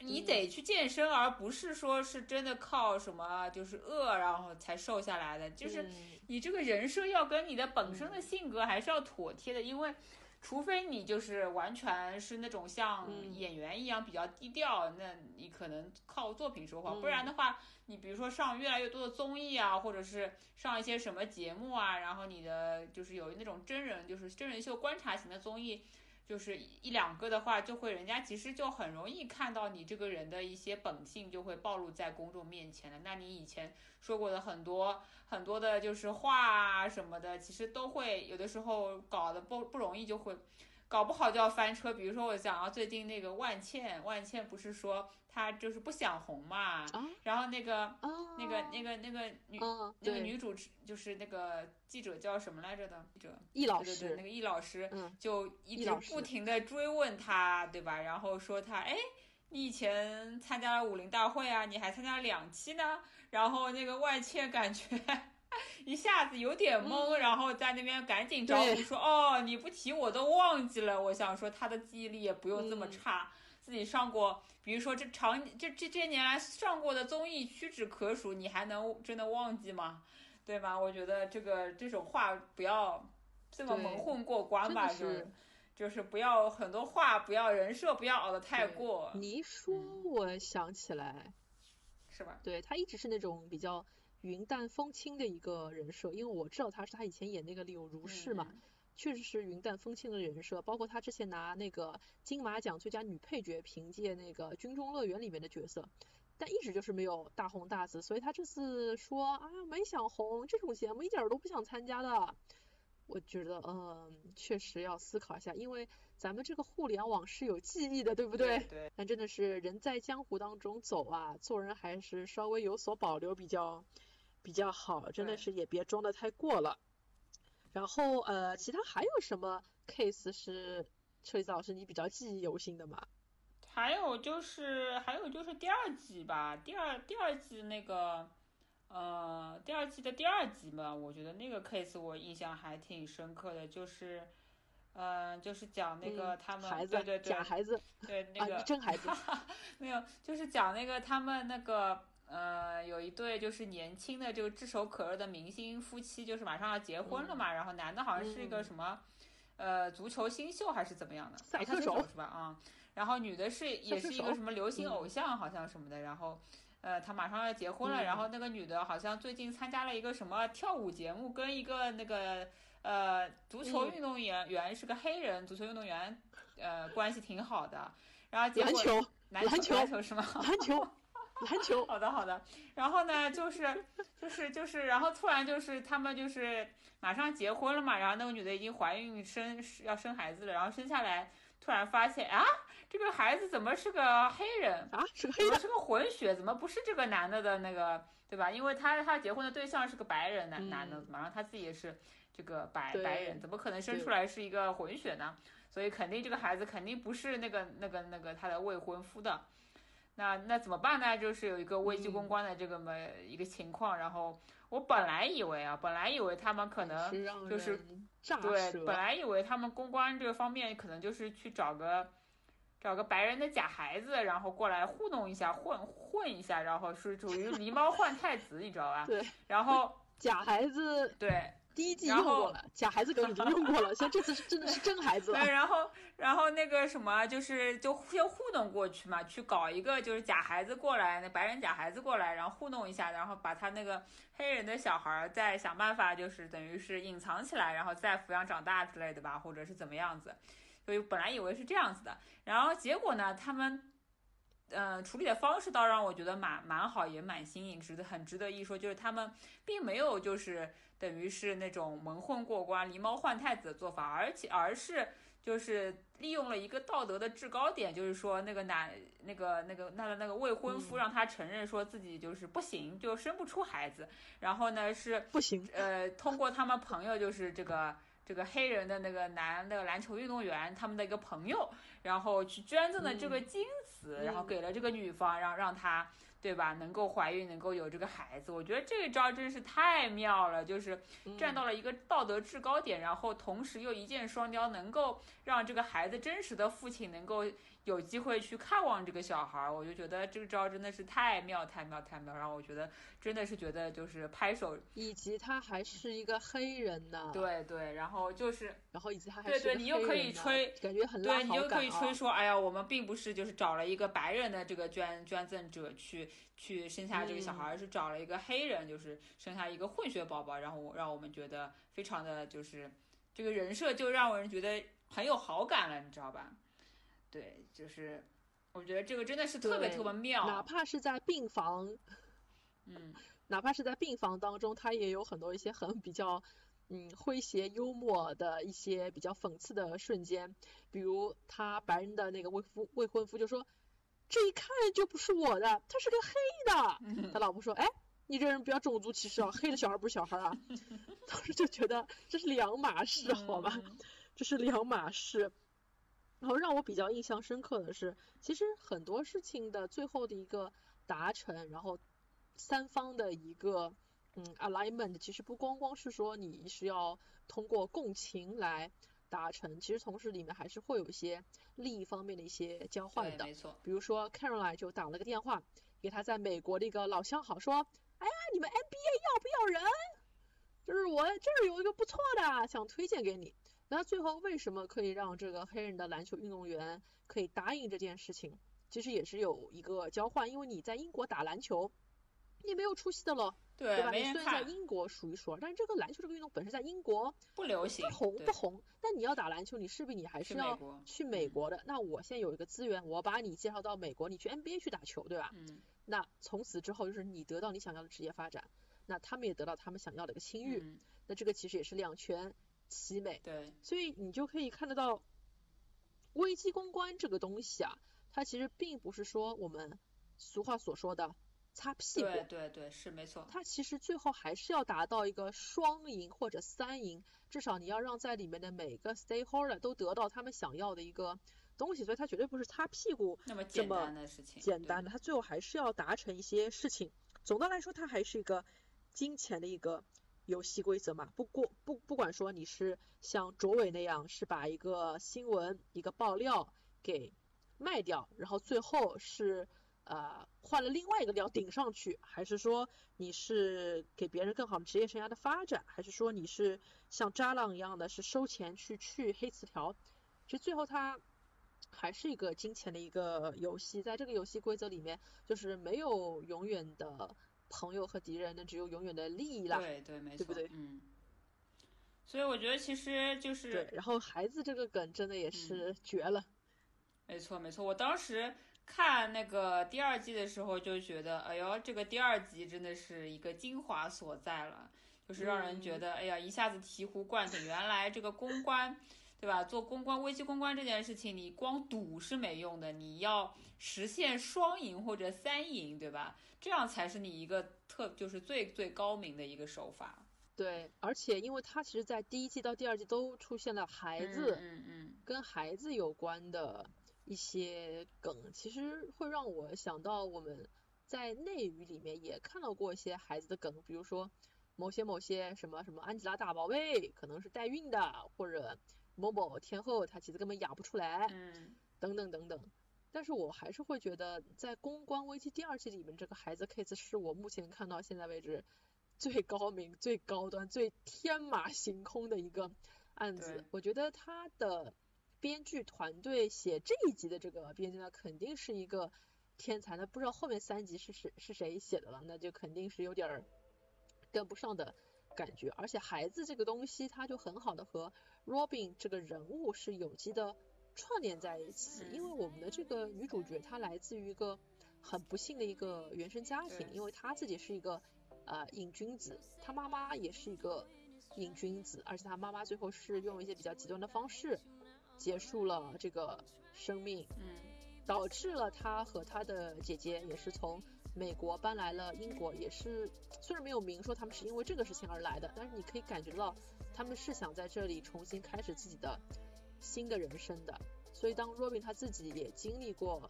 你得去健身，而不是说是真的靠什么就是饿然后才瘦下来的。就是你这个人设要跟你的本身的性格还是要妥帖的，因为除非你就是完全是那种像演员一样比较低调，那你可能靠作品说话。不然的话，你比如说上越来越多的综艺啊，或者是上一些什么节目啊，然后你的就是有那种真人就是真人秀观察型的综艺。就是一两个的话，就会人家其实就很容易看到你这个人的一些本性，就会暴露在公众面前了。那你以前说过的很多很多的，就是话啊什么的，其实都会有的时候搞得不不容易，就会搞不好就要翻车。比如说我想到最近那个万茜，万茜不是说。她就是不想红嘛，然后那个那个那个那个女那个女主持就是那个记者叫什么来着的记者易老师，对对对，那个易老师就一直不停的追问她，对吧？然后说她，哎，你以前参加了武林大会啊，你还参加了两期呢。然后那个万茜感觉 [laughs] 一下子有点懵，然后在那边赶紧招呼说，哦，你不提我都忘记了。我想说他的记忆力也不用这么差。自己上过，比如说这长这这这些年来上过的综艺屈指可数，你还能真的忘记吗？对吧？我觉得这个这种话不要这么蒙混过关吧，就是就是不要很多话，不要人设不要熬得太过。你一说，我想起来，是吧？对他一直是那种比较云淡风轻的一个人设，因为我知道他是他以前演那个柳如是嘛。确实是云淡风轻的人设，包括他之前拿那个金马奖最佳女配角，凭借那个《军中乐园》里面的角色，但一直就是没有大红大紫，所以他这次说啊没想红这种节目一点都不想参加的，我觉得嗯确实要思考一下，因为咱们这个互联网是有记忆的，对不对？对。但真的是人在江湖当中走啊，做人还是稍微有所保留比较比较好，真的是也别装的太过了。然后呃，其他还有什么 case 是车厘子老师你比较记忆犹新的吗？还有就是还有就是第二季吧，第二第二季那个呃第二季的第二集嘛，我觉得那个 case 我印象还挺深刻的，就是嗯就是讲那个他们对对对假孩子对那个真孩子 [laughs] 没有就是讲那个他们那个。呃，有一对就是年轻的这个炙手可热的明星夫妻，就是马上要结婚了嘛。然后男的好像是一个什么，呃，足球新秀还是怎么样的赛车手是吧？啊，然后女的是也是一个什么流行偶像，好像什么的。然后，呃，他马上要结婚了。然后那个女的好像最近参加了一个什么跳舞节目，跟一个那个呃足球运动员员是个黑人足球运动员，呃，关系挺好的。然后结果篮球篮球篮球是吗？篮球。[laughs] 篮球，好的好的，然后呢，就是就是就是，然后突然就是他们就是马上结婚了嘛，然后那个女的已经怀孕生要生孩子了，然后生下来，突然发现啊，这个孩子怎么是个黑人啊？是个黑人，是个混血，怎么不是这个男的的那个，对吧？因为他他结婚的对象是个白人男男的，然后他自己也是这个白白人，怎么可能生出来是一个混血呢？所以肯定这个孩子肯定不是那个那个那个他的未婚夫的。那那怎么办呢？就是有一个危机公关的这个么一个情况，然后我本来以为啊，本来以为他们可能就是对，本来以为他们公关这个方面可能就是去找个找个白人的假孩子，然后过来糊弄一下，混混一下，然后是属于狸猫换太子，你知道吧？对，然后假孩子对。第一季用过了，假孩子梗已经用过了，[laughs] 像这次是真的是真孩子。对，然后然后那个什么，就是就先糊弄过去嘛，去搞一个就是假孩子过来，那白人假孩子过来，然后糊弄一下，然后把他那个黑人的小孩再想办法，就是等于是隐藏起来，然后再抚养长大之类的吧，或者是怎么样子。所以本来以为是这样子的，然后结果呢，他们。嗯，处理的方式倒让我觉得蛮蛮好，也蛮新颖，值得很值得一说。就是他们并没有就是等于是那种蒙混过关、狸猫换太子的做法，而且而是就是利用了一个道德的制高点，就是说那个男那个那个那个那个未婚夫让他承认说自己就是不行，就生不出孩子。然后呢是不行，呃，通过他们朋友就是这个这个黑人的那个男的篮球运动员他们的一个朋友，然后去捐赠的这个精。然后给了这个女方，让让她对吧，能够怀孕，能够有这个孩子。我觉得这一招真是太妙了，就是站到了一个道德制高点，然后同时又一箭双雕，能够让这个孩子真实的父亲能够。有机会去看望这个小孩儿，我就觉得这个招真的是太妙太妙太妙，然后我觉得真的是觉得就是拍手，以及他还是一个黑人呢，对对，然后就是，然后以及他还对对，你又可以吹，感觉很对，你又可以吹说，哎呀，我们并不是就是找了一个白人的这个捐捐赠者去去生下这个小孩，而是找了一个黑人，就是生下一个混血宝宝，然后让我们觉得非常的就是这个人设就让人觉得很有好感了，你知道吧？对，就是我觉得这个真的是特别特别妙，哪怕是在病房，嗯，[laughs] 哪怕是在病房当中，他也有很多一些很比较嗯诙谐幽默的一些比较讽刺的瞬间，比如他白人的那个未夫未婚夫就说，这一看就不是我的，他是个黑的，[laughs] 他老婆说，哎，你这人不要种族歧视啊，黑的小孩不是小孩啊，[laughs] 当时就觉得这是两码事，好吧，这是两码事。然后让我比较印象深刻的是，其实很多事情的最后的一个达成，然后三方的一个嗯 alignment，其实不光光是说你是要通过共情来达成，其实同时里面还是会有一些利益方面的一些交换的。没错。比如说 Caroline 就打了个电话给他在美国的一个老相好说，哎呀，你们 NBA 要不要人？就是我这儿有一个不错的，想推荐给你。那最后为什么可以让这个黑人的篮球运动员可以答应这件事情？其实也是有一个交换，因为你在英国打篮球，你没有出息的了。对吧？你虽然在英国数一数二，但是这个篮球这个运动本身在英国不流行、不红、不红。但你要打篮球，你势必你还是要去美国的。那我现在有一个资源，我把你介绍到美国，你去 NBA 去打球，对吧？嗯。那从此之后就是你得到你想要的职业发展，那他们也得到他们想要的一个清誉。嗯。那这个其实也是两全其美。对。所以你就可以看得到，危机公关这个东西啊，它其实并不是说我们俗话所说的。擦屁股，对对对，是没错。它其实最后还是要达到一个双赢或者三赢，至少你要让在里面的每个 stakeholder 都得到他们想要的一个东西，所以它绝对不是擦屁股那么简单的事情。简单的，它最后还是要达成一些事情。总的来说，它还是一个金钱的一个游戏规则嘛。不过不不管说你是像卓伟那样，是把一个新闻一个爆料给卖掉，然后最后是。呃，换了另外一个料顶上去，还是说你是给别人更好的职业生涯的发展，还是说你是像渣浪一样的是收钱去去黑词条？其实最后它还是一个金钱的一个游戏，在这个游戏规则里面，就是没有永远的朋友和敌人，那只有永远的利益啦。对对，没错，对不对？嗯。所以我觉得其实就是对，然后孩子这个梗真的也是绝了。没错没错，我当时。看那个第二季的时候就觉得，哎呦，这个第二集真的是一个精华所在了，就是让人觉得，哎呀，一下子醍醐灌顶。原来这个公关，对吧？做公关、危机公关这件事情，你光赌是没用的，你要实现双赢或者三赢，对吧？这样才是你一个特，就是最最高明的一个手法。对，而且因为它其实，在第一季到第二季都出现了孩子，嗯嗯，跟孩子有关的。一些梗其实会让我想到我们在内娱里面也看到过一些孩子的梗，比如说某些某些什么什么安吉拉大宝贝可能是代孕的，或者某某天后他其实根本养不出来，嗯，等等等等。但是我还是会觉得在公关危机第二季里面，这个孩子 case 是我目前看到现在为止最高明、最高端、最天马行空的一个案子。我觉得他的。编剧团队写这一集的这个编剧呢，肯定是一个天才。那不知道后面三集是谁是谁写的了，那就肯定是有点儿跟不上的感觉。而且孩子这个东西，它就很好的和 Robin 这个人物是有机的串联在一起。因为我们的这个女主角她来自于一个很不幸的一个原生家庭，因为她自己是一个呃瘾君子，她妈妈也是一个瘾君子，而且她妈妈最后是用一些比较极端的方式。结束了这个生命，嗯，导致了她和她的姐姐也是从美国搬来了英国，也是虽然没有明说他们是因为这个事情而来的，但是你可以感觉到他们是想在这里重新开始自己的新的人生的。所以当 Robin 他自己也经历过，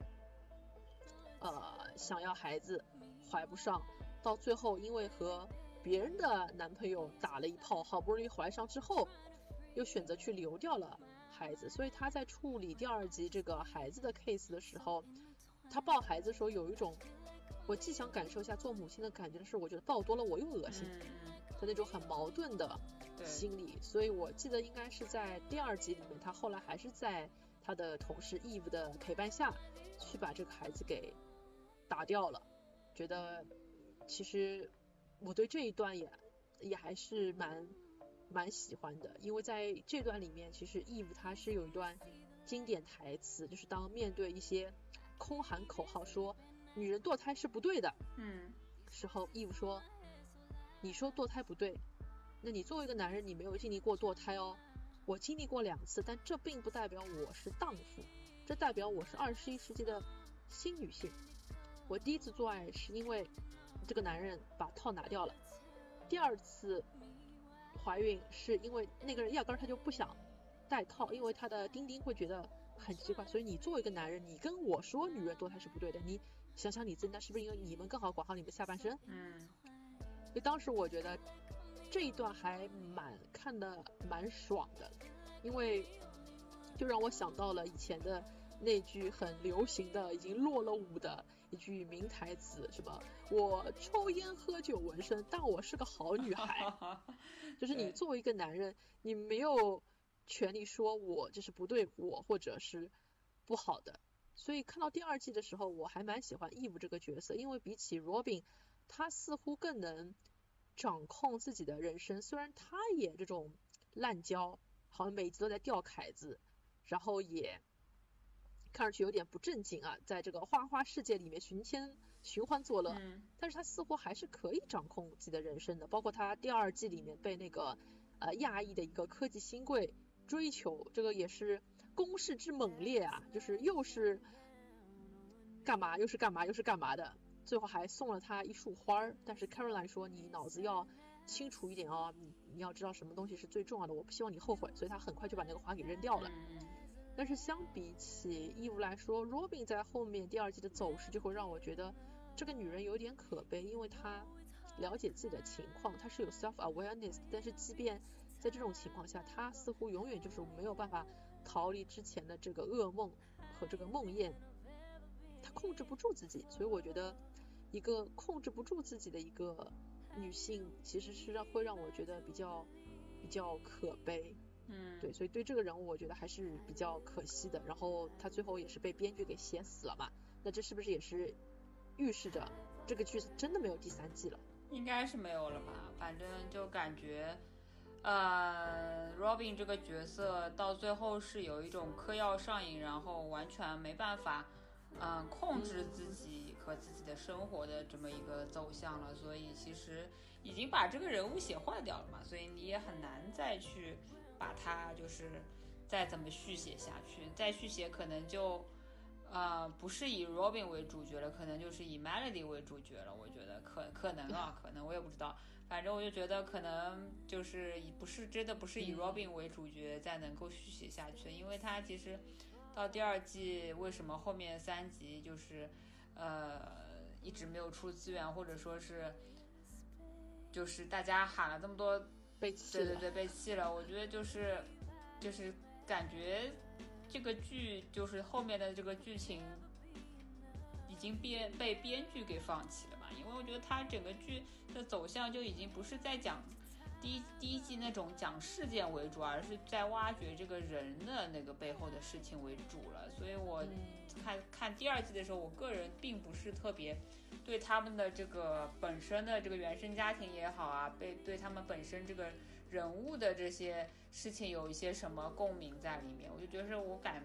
呃，想要孩子怀不上，到最后因为和别人的男朋友打了一炮，好不容易怀上之后，又选择去流掉了。孩子，所以他在处理第二集这个孩子的 case 的时候，他抱孩子的时候有一种，我既想感受一下做母亲的感觉的是，我觉得抱多了我又恶心的那种很矛盾的心理。所以我记得应该是在第二集里面，他后来还是在他的同事 Eve 的陪伴下去把这个孩子给打掉了。觉得其实我对这一段也也还是蛮。蛮喜欢的，因为在这段里面，其实 Eve 他是有一段经典台词，就是当面对一些空喊口号说女人堕胎是不对的，嗯，时候，Eve 说，你说堕胎不对，那你作为一个男人，你没有经历过堕胎哦，我经历过两次，但这并不代表我是荡妇，这代表我是二十一世纪的新女性。我第一次做爱是因为这个男人把套拿掉了，第二次。怀孕是因为那个人压根儿他就不想戴套，因为他的丁丁会觉得很奇怪。所以你作为一个男人，你跟我说女人堕胎是不对的，你想想你自己，那是不是因为你们更好管好你们下半身？嗯。所以当时我觉得这一段还蛮看的蛮爽的，因为就让我想到了以前的那句很流行的、已经落了伍的一句名台词，什么“我抽烟喝酒纹身，但我是个好女孩 [laughs] ”，就是你作为一个男人，你没有权利说我这是不对我或者是不好的。所以看到第二季的时候，我还蛮喜欢 Eve 这个角色，因为比起 Robin，他似乎更能掌控自己的人生。虽然他也这种滥交，好像每集都在钓凯子，然后也看上去有点不正经啊，在这个花花世界里面寻天寻欢作乐。但是他似乎还是可以掌控自己的人生的，包括他第二季里面被那个呃亚裔的一个科技新贵追求，这个也是。攻势之猛烈啊，就是又是干嘛又是干嘛又是干嘛的，最后还送了他一束花儿。但是 Caroline 说你脑子要清楚一点哦，你你要知道什么东西是最重要的，我不希望你后悔。所以他很快就把那个花给扔掉了。但是相比起 Eve 来说，Robin 在后面第二季的走势就会让我觉得这个女人有点可悲，因为她了解自己的情况，她是有 self awareness，但是即便在这种情况下，她似乎永远就是没有办法。逃离之前的这个噩梦和这个梦魇，她控制不住自己，所以我觉得一个控制不住自己的一个女性，其实是让会让我觉得比较比较可悲。嗯，对，所以对这个人物我觉得还是比较可惜的。然后他最后也是被编剧给写死了嘛，那这是不是也是预示着这个剧真的没有第三季了？应该是没有了吧，反正就感觉。呃，Robin 这个角色到最后是有一种嗑药上瘾，然后完全没办法，嗯，控制自己和自己的生活的这么一个走向了。所以其实已经把这个人物写坏掉了嘛，所以你也很难再去把他就是再怎么续写下去。再续写可能就，呃，不是以 Robin 为主角了，可能就是以 Melody 为主角了。我觉得可可能啊，可能我也不知道。反正我就觉得可能就是以不是真的不是以 Robin 为主角再能够续写下去，因为他其实到第二季为什么后面三集就是呃一直没有出资源，或者说是就是大家喊了这么多被弃对对对被弃了，我觉得就是就是感觉这个剧就是后面的这个剧情已经编被编剧给放弃了。因为我觉得它整个剧的走向就已经不是在讲第一第一季那种讲事件为主，而是在挖掘这个人的那个背后的事情为主了。所以我看看第二季的时候，我个人并不是特别对他们的这个本身的这个原生家庭也好啊，被对他们本身这个人物的这些事情有一些什么共鸣在里面，我就觉得我感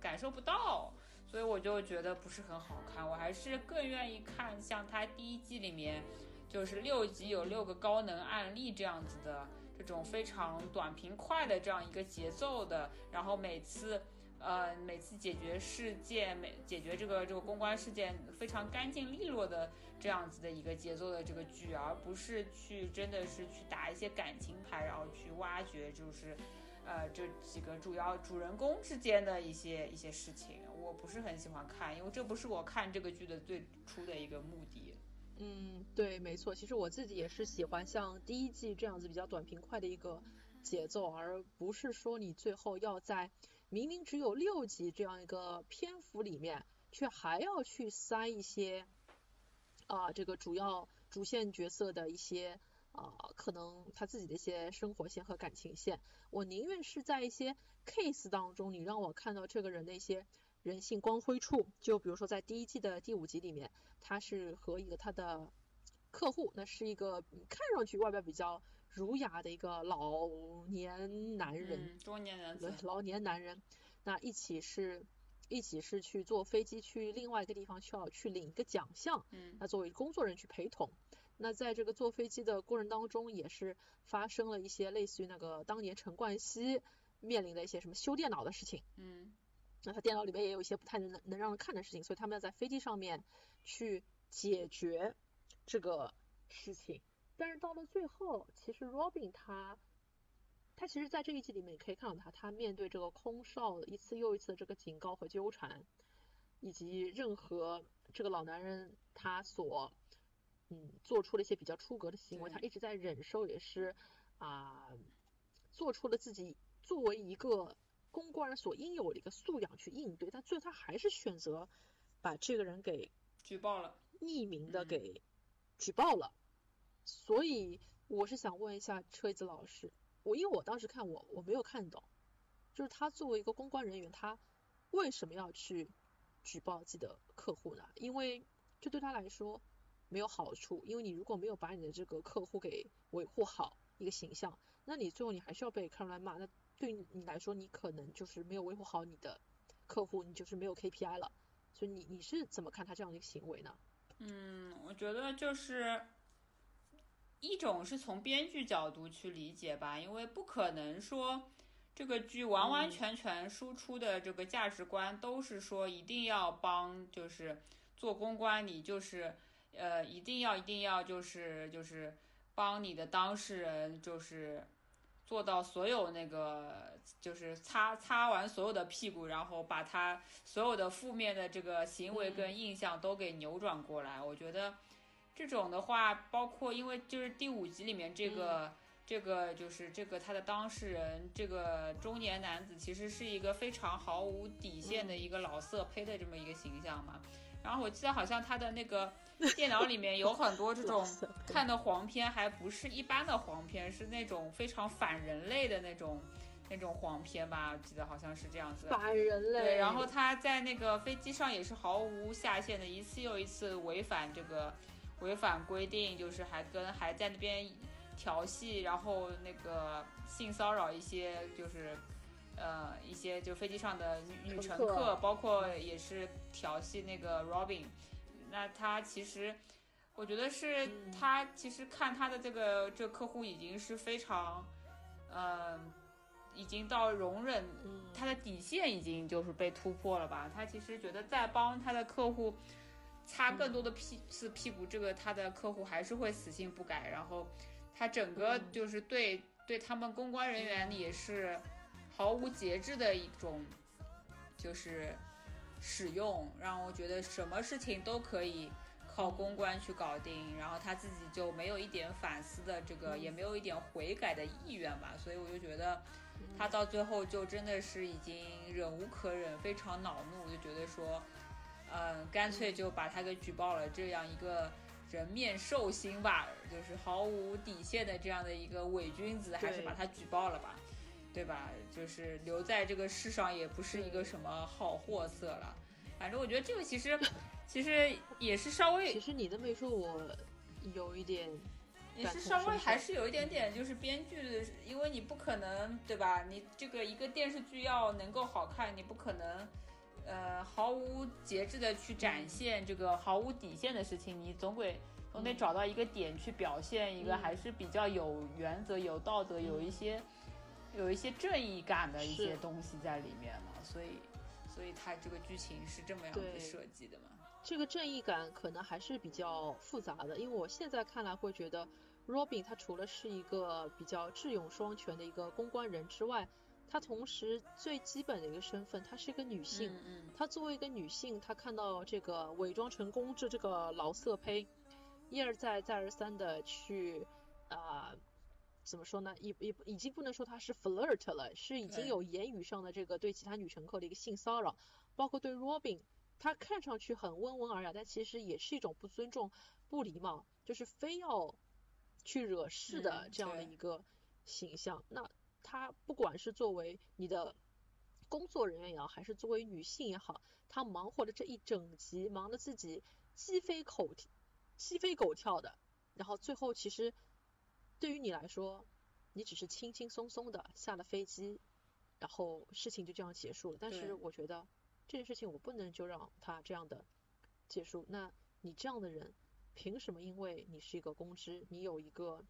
感受不到。所以我就觉得不是很好看，我还是更愿意看像他第一季里面，就是六集有六个高能案例这样子的这种非常短平快的这样一个节奏的，然后每次，呃，每次解决事件，每解决这个这个公关事件非常干净利落的这样子的一个节奏的这个剧，而不是去真的是去打一些感情牌，然后去挖掘就是。呃，这几个主要主人公之间的一些一些事情，我不是很喜欢看，因为这不是我看这个剧的最初的一个目的。嗯，对，没错，其实我自己也是喜欢像第一季这样子比较短平快的一个节奏，而不是说你最后要在明明只有六集这样一个篇幅里面，却还要去塞一些啊这个主要主线角色的一些。啊，可能他自己的一些生活线和感情线，我宁愿是在一些 case 当中，你让我看到这个人的一些人性光辉处。就比如说在第一季的第五集里面，他是和一个他的客户，那是一个看上去外表比较儒雅的一个老年男人，中年男子，老年男人，那一起是一起是去坐飞机去另外一个地方，需要去领一个奖项，嗯，那作为工作人员去陪同。那在这个坐飞机的过程当中，也是发生了一些类似于那个当年陈冠希面临的一些什么修电脑的事情。嗯。那他电脑里面也有一些不太能能让人看的事情，所以他们要在飞机上面去解决这个事情。但是到了最后，其实 Robin 他他其实，在这一季里面也可以看到他，他面对这个空少一次又一次的这个警告和纠缠，以及任何这个老男人他所。嗯，做出了一些比较出格的行为，他一直在忍受，也是啊，做出了自己作为一个公关人所应有的一个素养去应对，但最后他还是选择把这个人给举报了，匿名的给举报了。所以我是想问一下车子老师，我因为我当时看我我没有看懂，就是他作为一个公关人员，他为什么要去举报自己的客户呢？因为这对他来说没有好处，因为你如果没有把你的这个客户给维护好一个形象，那你最后你还是要被客人来骂。那对你来说，你可能就是没有维护好你的客户，你就是没有 KPI 了。所以你你是怎么看他这样的一个行为呢？嗯，我觉得就是一种是从编剧角度去理解吧，因为不可能说这个剧完完全全输出的这个价值观都是说一定要帮，就是做公关，你就是呃一定要一定要就是就是帮你的当事人就是。做到所有那个就是擦擦完所有的屁股，然后把他所有的负面的这个行为跟印象都给扭转过来。我觉得这种的话，包括因为就是第五集里面这个这个就是这个他的当事人这个中年男子，其实是一个非常毫无底线的一个老色胚的这么一个形象嘛。然后我记得好像他的那个。[laughs] 电脑里面有很多这种看的黄片，还不是一般的黄片，是那种非常反人类的那种那种黄片吧？记得好像是这样子。反人类。对，然后他在那个飞机上也是毫无下限的，一次又一次违反这个违反规定，就是还跟还在那边调戏，然后那个性骚扰一些就是呃一些就飞机上的女乘客，包括也是调戏那个 Robin。那他其实，我觉得是他其实看他的这个这个客户已经是非常，嗯，已经到容忍他的底线已经就是被突破了吧？他其实觉得在帮他的客户擦更多的屁次屁股，这个他的客户还是会死性不改。然后他整个就是对对他们公关人员也是毫无节制的一种，就是。使用让我觉得什么事情都可以靠公关去搞定，然后他自己就没有一点反思的这个，也没有一点悔改的意愿吧，所以我就觉得他到最后就真的是已经忍无可忍，非常恼怒，就觉得说，嗯，干脆就把他给举报了，这样一个人面兽心吧，就是毫无底线的这样的一个伪君子，还是把他举报了吧。对吧？就是留在这个世上也不是一个什么好货色了。反正我觉得这个其实，[laughs] 其实也是稍微。其实你这么一说，我有一点。也是稍微还是有一点点，就是编剧，因为你不可能，对吧？你这个一个电视剧要能够好看，你不可能，呃，毫无节制的去展现这个毫无底线的事情，你总归总得找到一个点去表现一个还是比较有原则、有道德、有一些。有一些正义感的一些东西在里面嘛，所以，所以它这个剧情是这么样子设计的嘛。这个正义感可能还是比较复杂的，因为我现在看来会觉得，Robin 他除了是一个比较智勇双全的一个公关人之外，他同时最基本的一个身份，她是一个女性。嗯嗯。她作为一个女性，她看到这个伪装成公知这个老色胚，一而再再而三的去啊。怎么说呢？已已已经不能说他是 flirt 了，是已经有言语上的这个对其他女乘客的一个性骚扰，包括对 Robin，他看上去很温文尔雅，但其实也是一种不尊重、不礼貌，就是非要去惹事的这样的一个形象。那他不管是作为你的工作人员也好，还是作为女性也好，他忙活的这一整集，忙得自己鸡飞狗鸡飞狗跳的，然后最后其实。对于你来说，你只是轻轻松松的下了飞机，然后事情就这样结束了。但是我觉得这件事情我不能就让他这样的结束。那你这样的人，凭什么？因为你是一个公知，你有一个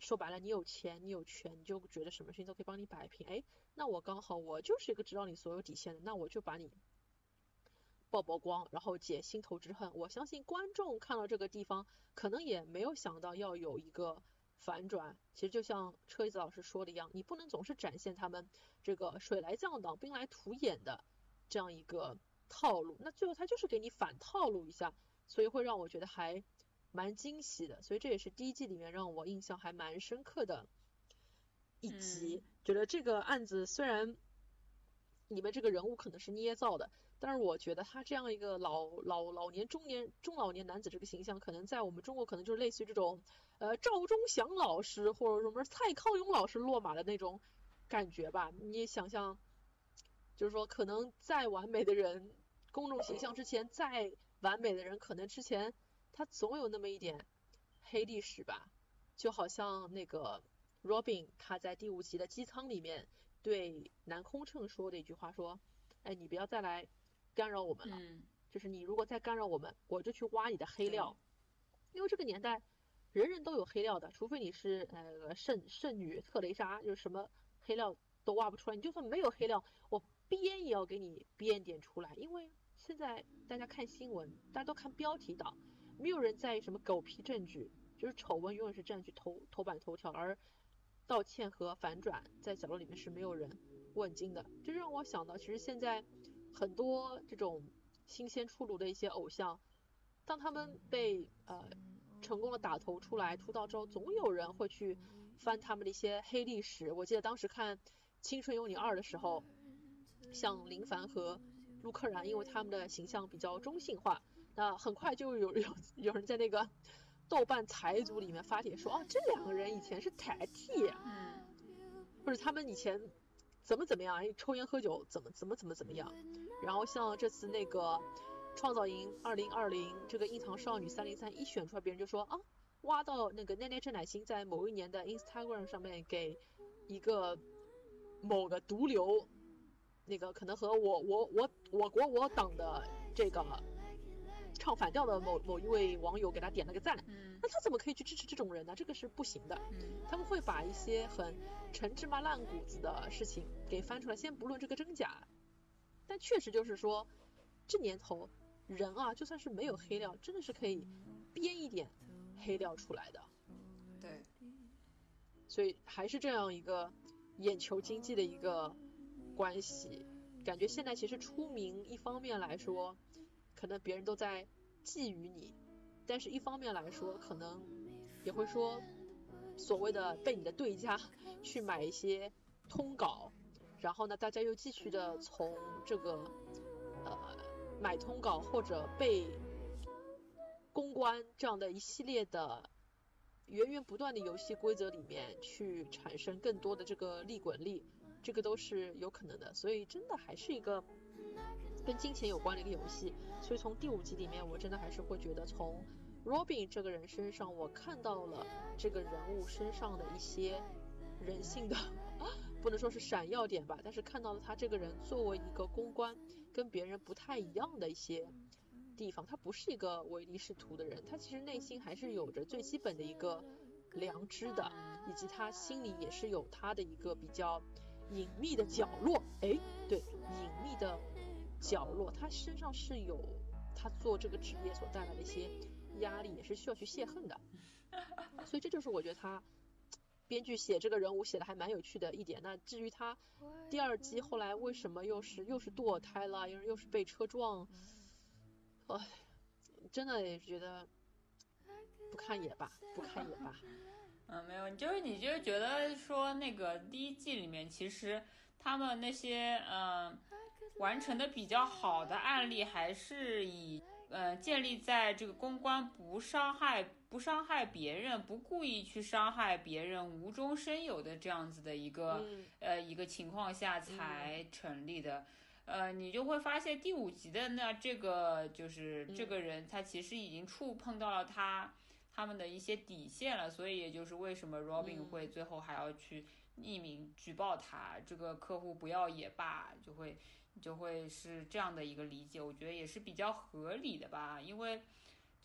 说白了，你有钱，你有权，你就觉得什么事情都可以帮你摆平。哎，那我刚好我就是一个知道你所有底线的，那我就把你曝曝光，然后解心头之恨。我相信观众看到这个地方。可能也没有想到要有一个反转，其实就像车子老师说的一样，你不能总是展现他们这个水来降挡、兵来土掩的这样一个套路，那最后他就是给你反套路一下，所以会让我觉得还蛮惊喜的，所以这也是第一季里面让我印象还蛮深刻的一集，觉得这个案子虽然里面这个人物可能是捏造的，但是我觉得他这样一个老老老年中年中老年男子这个形象，可能在我们中国可能就是类似于这种呃赵忠祥老师或者什么蔡康永老师落马的那种感觉吧。你想象，就是说可能再完美的人，公众形象之前再完美的人，可能之前他总有那么一点黑历史吧。就好像那个 Robin 他在第五集的机舱里面对南空乘说的一句话说，哎，你不要再来干扰我们了，就是你如果再干扰我们，我就去挖你的黑料。因为这个年代人人都有黑料的，除非你是呃圣圣女特蕾莎，就是什么黑料都挖不出来。你就算没有黑料，我编也要给你编点出来。因为现在大家看新闻，大家都看标题党，没有人在意什么狗屁证据。就是丑闻永远是占据头头版头条，而道歉和反转在角落里面是没有人问津的。就让我想到，其实现在很多这种新鲜出炉的一些偶像，当他们被呃成功的打头出来出道之后，总有人会去翻他们的一些黑历史。我记得当时看《青春有你二》的时候，像林凡和陆柯燃，因为他们的形象比较中性化，那很快就有有有人在那个。豆瓣财组里面发帖说，哦，这两个人以前是台替，嗯，或者他们以前怎么怎么样，抽烟喝酒怎么怎么怎么怎么样。然后像这次那个创造营二零二零这个隐藏少女三零三一选出来，别人就说啊，挖到那个奈奈郑乃馨在某一年的 Instagram 上面给一个某个毒瘤，那个可能和我我我我国我党的这个。唱反调的某某一位网友给他点了个赞，那他怎么可以去支持这种人呢？这个是不行的。他们会把一些很陈芝麻烂谷子的事情给翻出来，先不论这个真假，但确实就是说，这年头人啊，就算是没有黑料，真的是可以编一点黑料出来的。对，所以还是这样一个眼球经济的一个关系，感觉现在其实出名一方面来说，可能别人都在。觊觎你，但是一方面来说，可能也会说所谓的被你的对家去买一些通稿，然后呢，大家又继续的从这个呃买通稿或者被公关这样的一系列的源源不断的游戏规则里面去产生更多的这个利滚利，这个都是有可能的，所以真的还是一个。跟金钱有关的一个游戏，所以从第五集里面，我真的还是会觉得，从 Robin 这个人身上，我看到了这个人物身上的一些人性的，不能说是闪耀点吧，但是看到了他这个人作为一个公关，跟别人不太一样的一些地方。他不是一个唯利是图的人，他其实内心还是有着最基本的一个良知的，以及他心里也是有他的一个比较隐秘的角落。哎，对，隐秘的。角落，他身上是有他做这个职业所带来的一些压力，也是需要去泄恨的。所以这就是我觉得他编剧写这个人物写的还蛮有趣的一点。那至于他第二季后来为什么又是又是堕胎了，又又是被车撞，唉，真的也觉得不看也罢，不看也罢。嗯，没有，就是你就觉得说那个第一季里面其实他们那些嗯。完成的比较好的案例，还是以呃建立在这个公关不伤害、不伤害别人、不故意去伤害别人、无中生有的这样子的一个呃一个情况下才成立的。呃，你就会发现第五集的那这个就是这个人，他其实已经触碰到了他他们的一些底线了，所以也就是为什么 Robin 会最后还要去匿名举报他这个客户不要也罢，就会。就会是这样的一个理解，我觉得也是比较合理的吧。因为，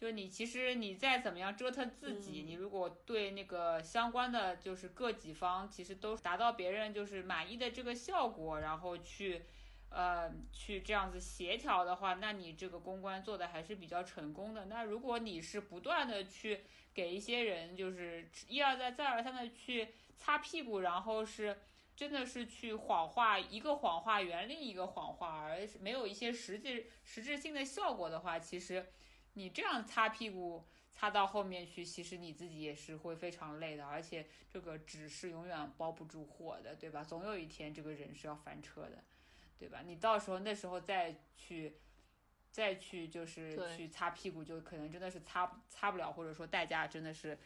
就你其实你再怎么样折腾自己，你如果对那个相关的就是各几方，其实都达到别人就是满意的这个效果，然后去，呃，去这样子协调的话，那你这个公关做的还是比较成功的。那如果你是不断的去给一些人就是一而再再而三的去擦屁股，然后是。真的是去谎话一个谎话圆另一个谎话，而没有一些实际实质性的效果的话，其实你这样擦屁股擦到后面去，其实你自己也是会非常累的，而且这个纸是永远包不住火的，对吧？总有一天这个人是要翻车的，对吧？你到时候那时候再去。再去就是去擦屁股，就可能真的是擦擦不了，或者说代价真的是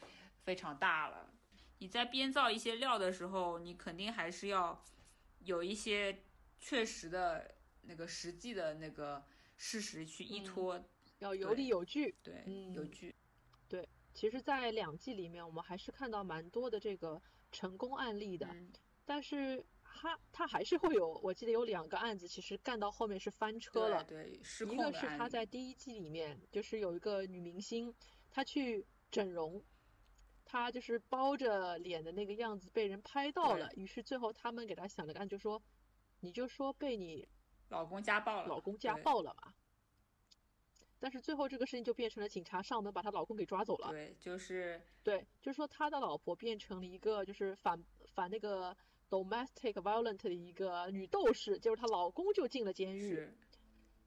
非常大了。你在编造一些料的时候，你肯定还是要有一些确实的那个实际的那个事实去依托，要有理有据。对，嗯，有据。对，其实，在两季里面，我们还是看到蛮多的这个成功案例的，但是。他他还是会有，我记得有两个案子，其实干到后面是翻车了。对，一个是他在第一季里面，就是有一个女明星，她去整容，她就是包着脸的那个样子被人拍到了，于是最后他们给她想了个案，就说，你就说被你老公家暴了，老公家暴了嘛。但是最后这个事情就变成了警察上门把她老公给抓走了。对，就是对，就是说他的老婆变成了一个就是反反那个。domestic violent 的一个女斗士，就是她老公就进了监狱。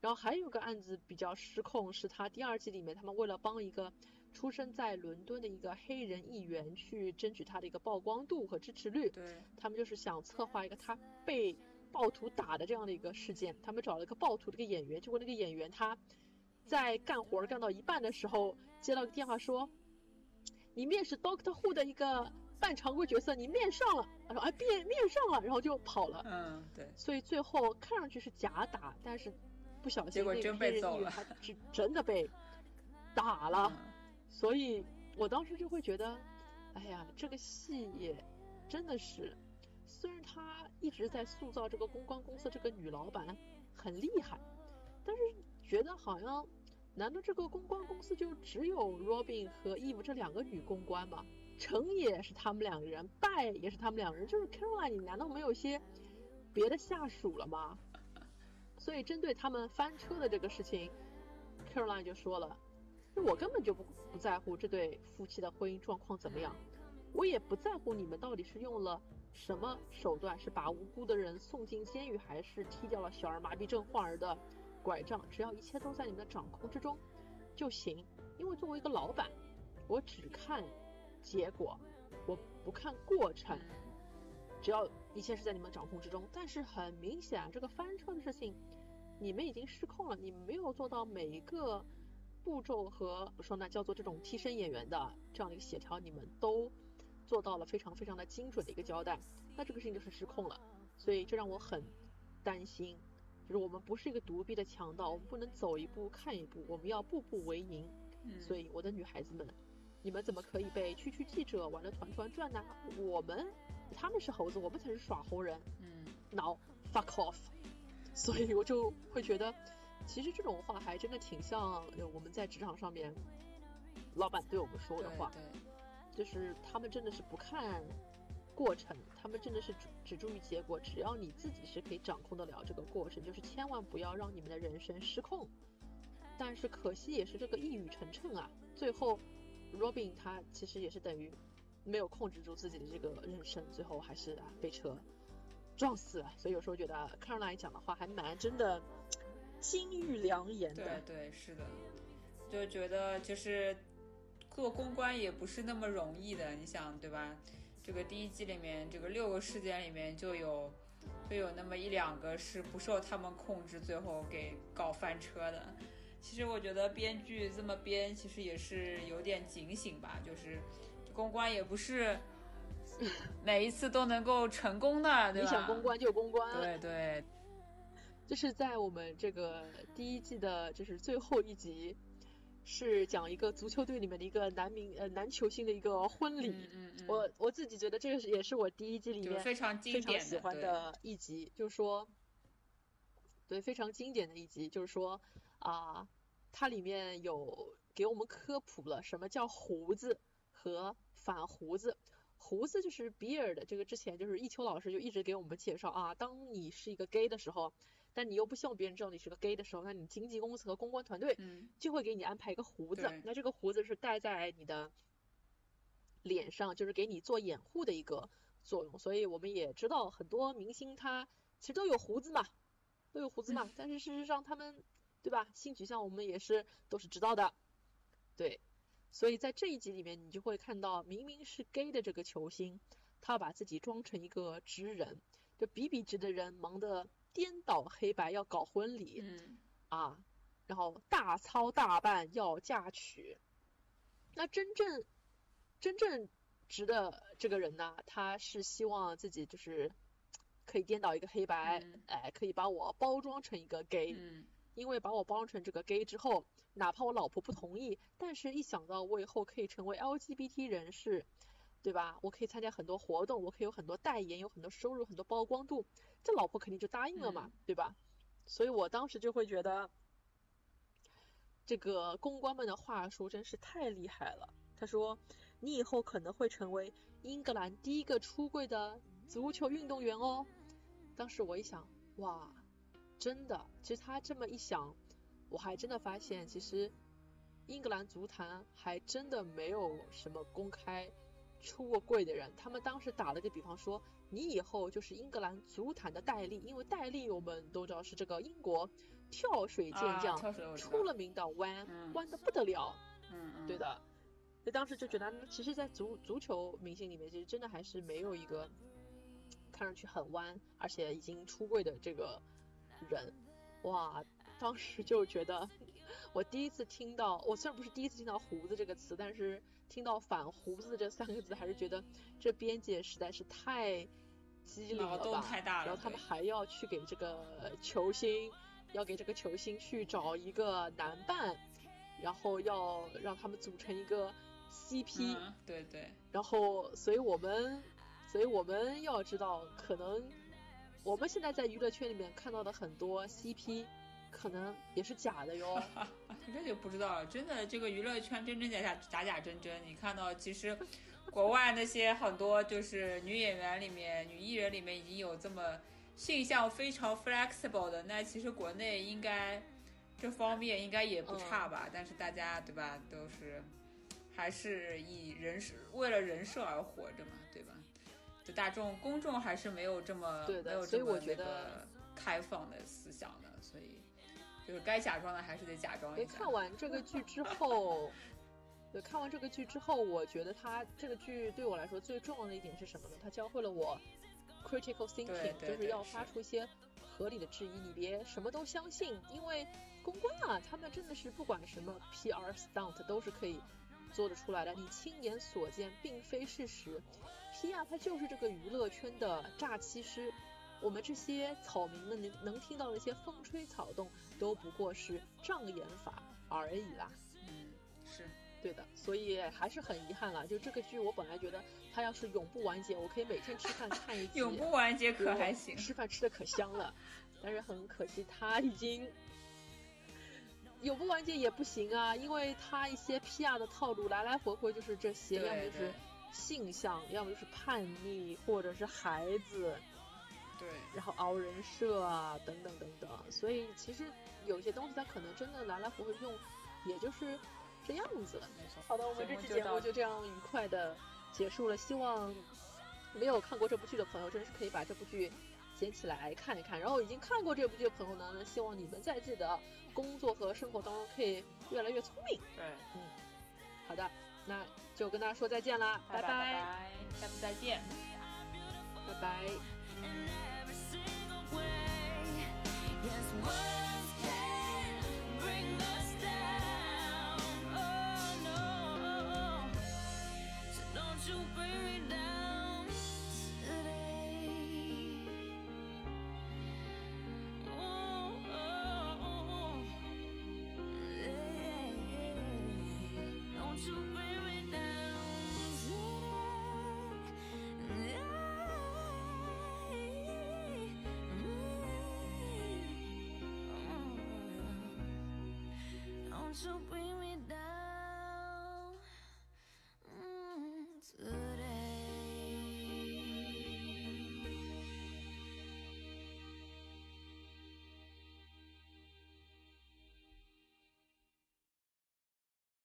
然后还有个案子比较失控，是她第二季里面，他们为了帮一个出生在伦敦的一个黑人议员去争取他的一个曝光度和支持率。对。他们就是想策划一个他被暴徒打的这样的一个事件。他们找了一个暴徒的一个演员，结果那个演员他在干活干到一半的时候，接到个电话说，你面试 Doctor Who 的一个。半常规角色你面上了，他说哎面面上了，然后就跑了。嗯，对。所以最后看上去是假打，但是不小心那个黑人议员他是真的被打了。所以我当时就会觉得，哎呀，这个戏也真的是，虽然他一直在塑造这个公关公司这个女老板很厉害，但是觉得好像，难道这个公关公司就只有 Robin 和 Eve 这两个女公关吗？成也是他们两个人，败也是他们两个人。就是 Caroline，你难道没有些别的下属了吗？所以针对他们翻车的这个事情，Caroline 就说了：“我根本就不不在乎这对夫妻的婚姻状况怎么样，我也不在乎你们到底是用了什么手段，是把无辜的人送进监狱，还是踢掉了小儿麻痹症患儿的拐杖，只要一切都在你们的掌控之中就行。因为作为一个老板，我只看。”结果，我不看过程，只要一切是在你们掌控之中。但是很明显，这个翻车的事情，你们已经失控了，你们没有做到每一个步骤和说呢，叫做这种替身演员的这样的一个协调，你们都做到了非常非常的精准的一个交代。那这个事情就是失控了，所以这让我很担心，就是我们不是一个独臂的强盗，我们不能走一步看一步，我们要步步为营。所以我的女孩子们。你们怎么可以被区区记者玩的团团转呢？我们他们是猴子，我们才是耍猴人。嗯，Now fuck off。[laughs] 所以我就会觉得，其实这种话还真的挺像我们在职场上面老板对我们说的话。对。就是他们真的是不看过程，他们真的是只只注意结果。只要你自己是可以掌控得了这个过程，就是千万不要让你们的人生失控。但是可惜也是这个一语成谶啊，最后。Robin 他其实也是等于没有控制住自己的这个人生，最后还是被车撞死了。所以有时候觉得 Caroline 讲的话还蛮真的金玉良言的。对对是的，就觉得就是做公关也不是那么容易的。你想对吧？这个第一季里面这个六个事件里面就有就有那么一两个是不受他们控制，最后给搞翻车的。其实我觉得编剧这么编，其实也是有点警醒吧。就是公关也不是 [laughs] 每一次都能够成功的，对吧？你想公关就公关。对对。就是在我们这个第一季的，就是最后一集，是讲一个足球队里面的一个男明呃男球星的一个婚礼。嗯嗯。我我自己觉得这个也是我第一季里面非常非常喜欢的一集，就是说，对非常经典的一集，就是说。啊，它里面有给我们科普了什么叫胡子和反胡子。胡子就是 beard，这个之前就是一秋老师就一直给我们介绍啊，当你是一个 gay 的时候，但你又不希望别人知道你是个 gay 的时候，那你经纪公司和公关团队就会给你安排一个胡子，那这个胡子是戴在你的脸上，就是给你做掩护的一个作用。所以我们也知道很多明星他其实都有胡子嘛，都有胡子嘛，[laughs] 但是事实上他们。对吧？性取向我们也是都是知道的，对，所以在这一集里面，你就会看到明明是 gay 的这个球星，他把自己装成一个直人，就比比直的人忙得颠倒黑白要搞婚礼，嗯。啊，然后大操大办要嫁娶。那真正真正值的这个人呢，他是希望自己就是可以颠倒一个黑白，嗯哎，可以把我包装成一个 gay，、嗯因为把我包装成这个 gay 之后，哪怕我老婆不同意，但是一想到我以后可以成为 LGBT 人士，对吧？我可以参加很多活动，我可以有很多代言，有很多收入，很多曝光度，这老婆肯定就答应了嘛，嗯对吧？所以我当时就会觉得，这个公关们的话术真是太厉害了。他说，你以后可能会成为英格兰第一个出柜的足球运动员哦。当时我一想，哇，真的，其实他这么一想，我还真的发现，其实英格兰足坛还真的没有什么公开出过柜的人。他们当时打了个比方说，你以后就是英格兰足坛的戴笠，因为戴笠我们都知道是这个英国跳水健啊，将，出了名的弯，嗯弯的不得了。嗯嗯，对的。所以当时就觉得，其实，在足足球明星里面，其实真的还是没有一个看上去很弯，而且已经出柜的这个人。哇，当时就觉得，我第一次听到，我虽然不是第一次听到“胡子”这个词，但是听到“反胡子”这三个字，还是觉得这边界实在是太机灵了吧。太大了，然后他们还要去给这个球星，要给这个球星去找一个男伴，然后要让他们组成一个 CP，、嗯，对对，然后，所以我们，所以我们要知道，可能我们现在在娱乐圈里面看到的很多 CP，可能也是假的哟。[laughs] 这就不知道了。真的，这个娱乐圈真真假假，假假真真。你看到其实国外那些很多就是女演员里面、女艺人里面已经有这么性向非常 flexible 的，那其实国内应该这方面应该也不差吧？但是大家对吧，都是还是以人设为了人设而活着嘛，对吧？就大众公众还是没有这么对没有这么我觉个开放的思就是该假装的还是得假装所以一下。看完这个剧之后，对，看完这个剧之后，我觉得它这个剧对我来说最重要的一点是什么呢？它教会了我 critical thinking，就是要发出一些合理的质疑，你别什么都相信，因为公关啊，他们真的是不管什么 PR stunt 都是可以做得出来的，你亲眼所见并非事实。PR 他就是这个娱乐圈的诈欺师，我们这些草民们能能听到的一些风吹草动，都不过是障眼法而已啦。嗯，是对的，所以还是很遗憾啦。就这个剧，我本来觉得它要是永不完结，我可以每天吃饭看一集，[laughs] 永不完结可还行。吃饭吃的可香了。但是很可惜，它已经永不完结也不行啊，因为它一些 PR 的套路来来回回就是这些，要么就是性向，要么就是叛逆，或者是孩子，对，然后熬人设啊，等等等等。所以其实有些东西它可能真的来来回回用，也就是这样子。没错。好的，我们这期节目就这样愉快的结束了。希望没有看过这部剧的朋友，真是可以把这部剧捡起来看一看。然后已经看过这部剧的朋友呢，那希望你们在自己的工作和生活当中可以越来越聪明。对，嗯好的，那就跟大家说再见啦，拜拜拜，下次再见。拜拜。Yes, words can bring the you bring me down.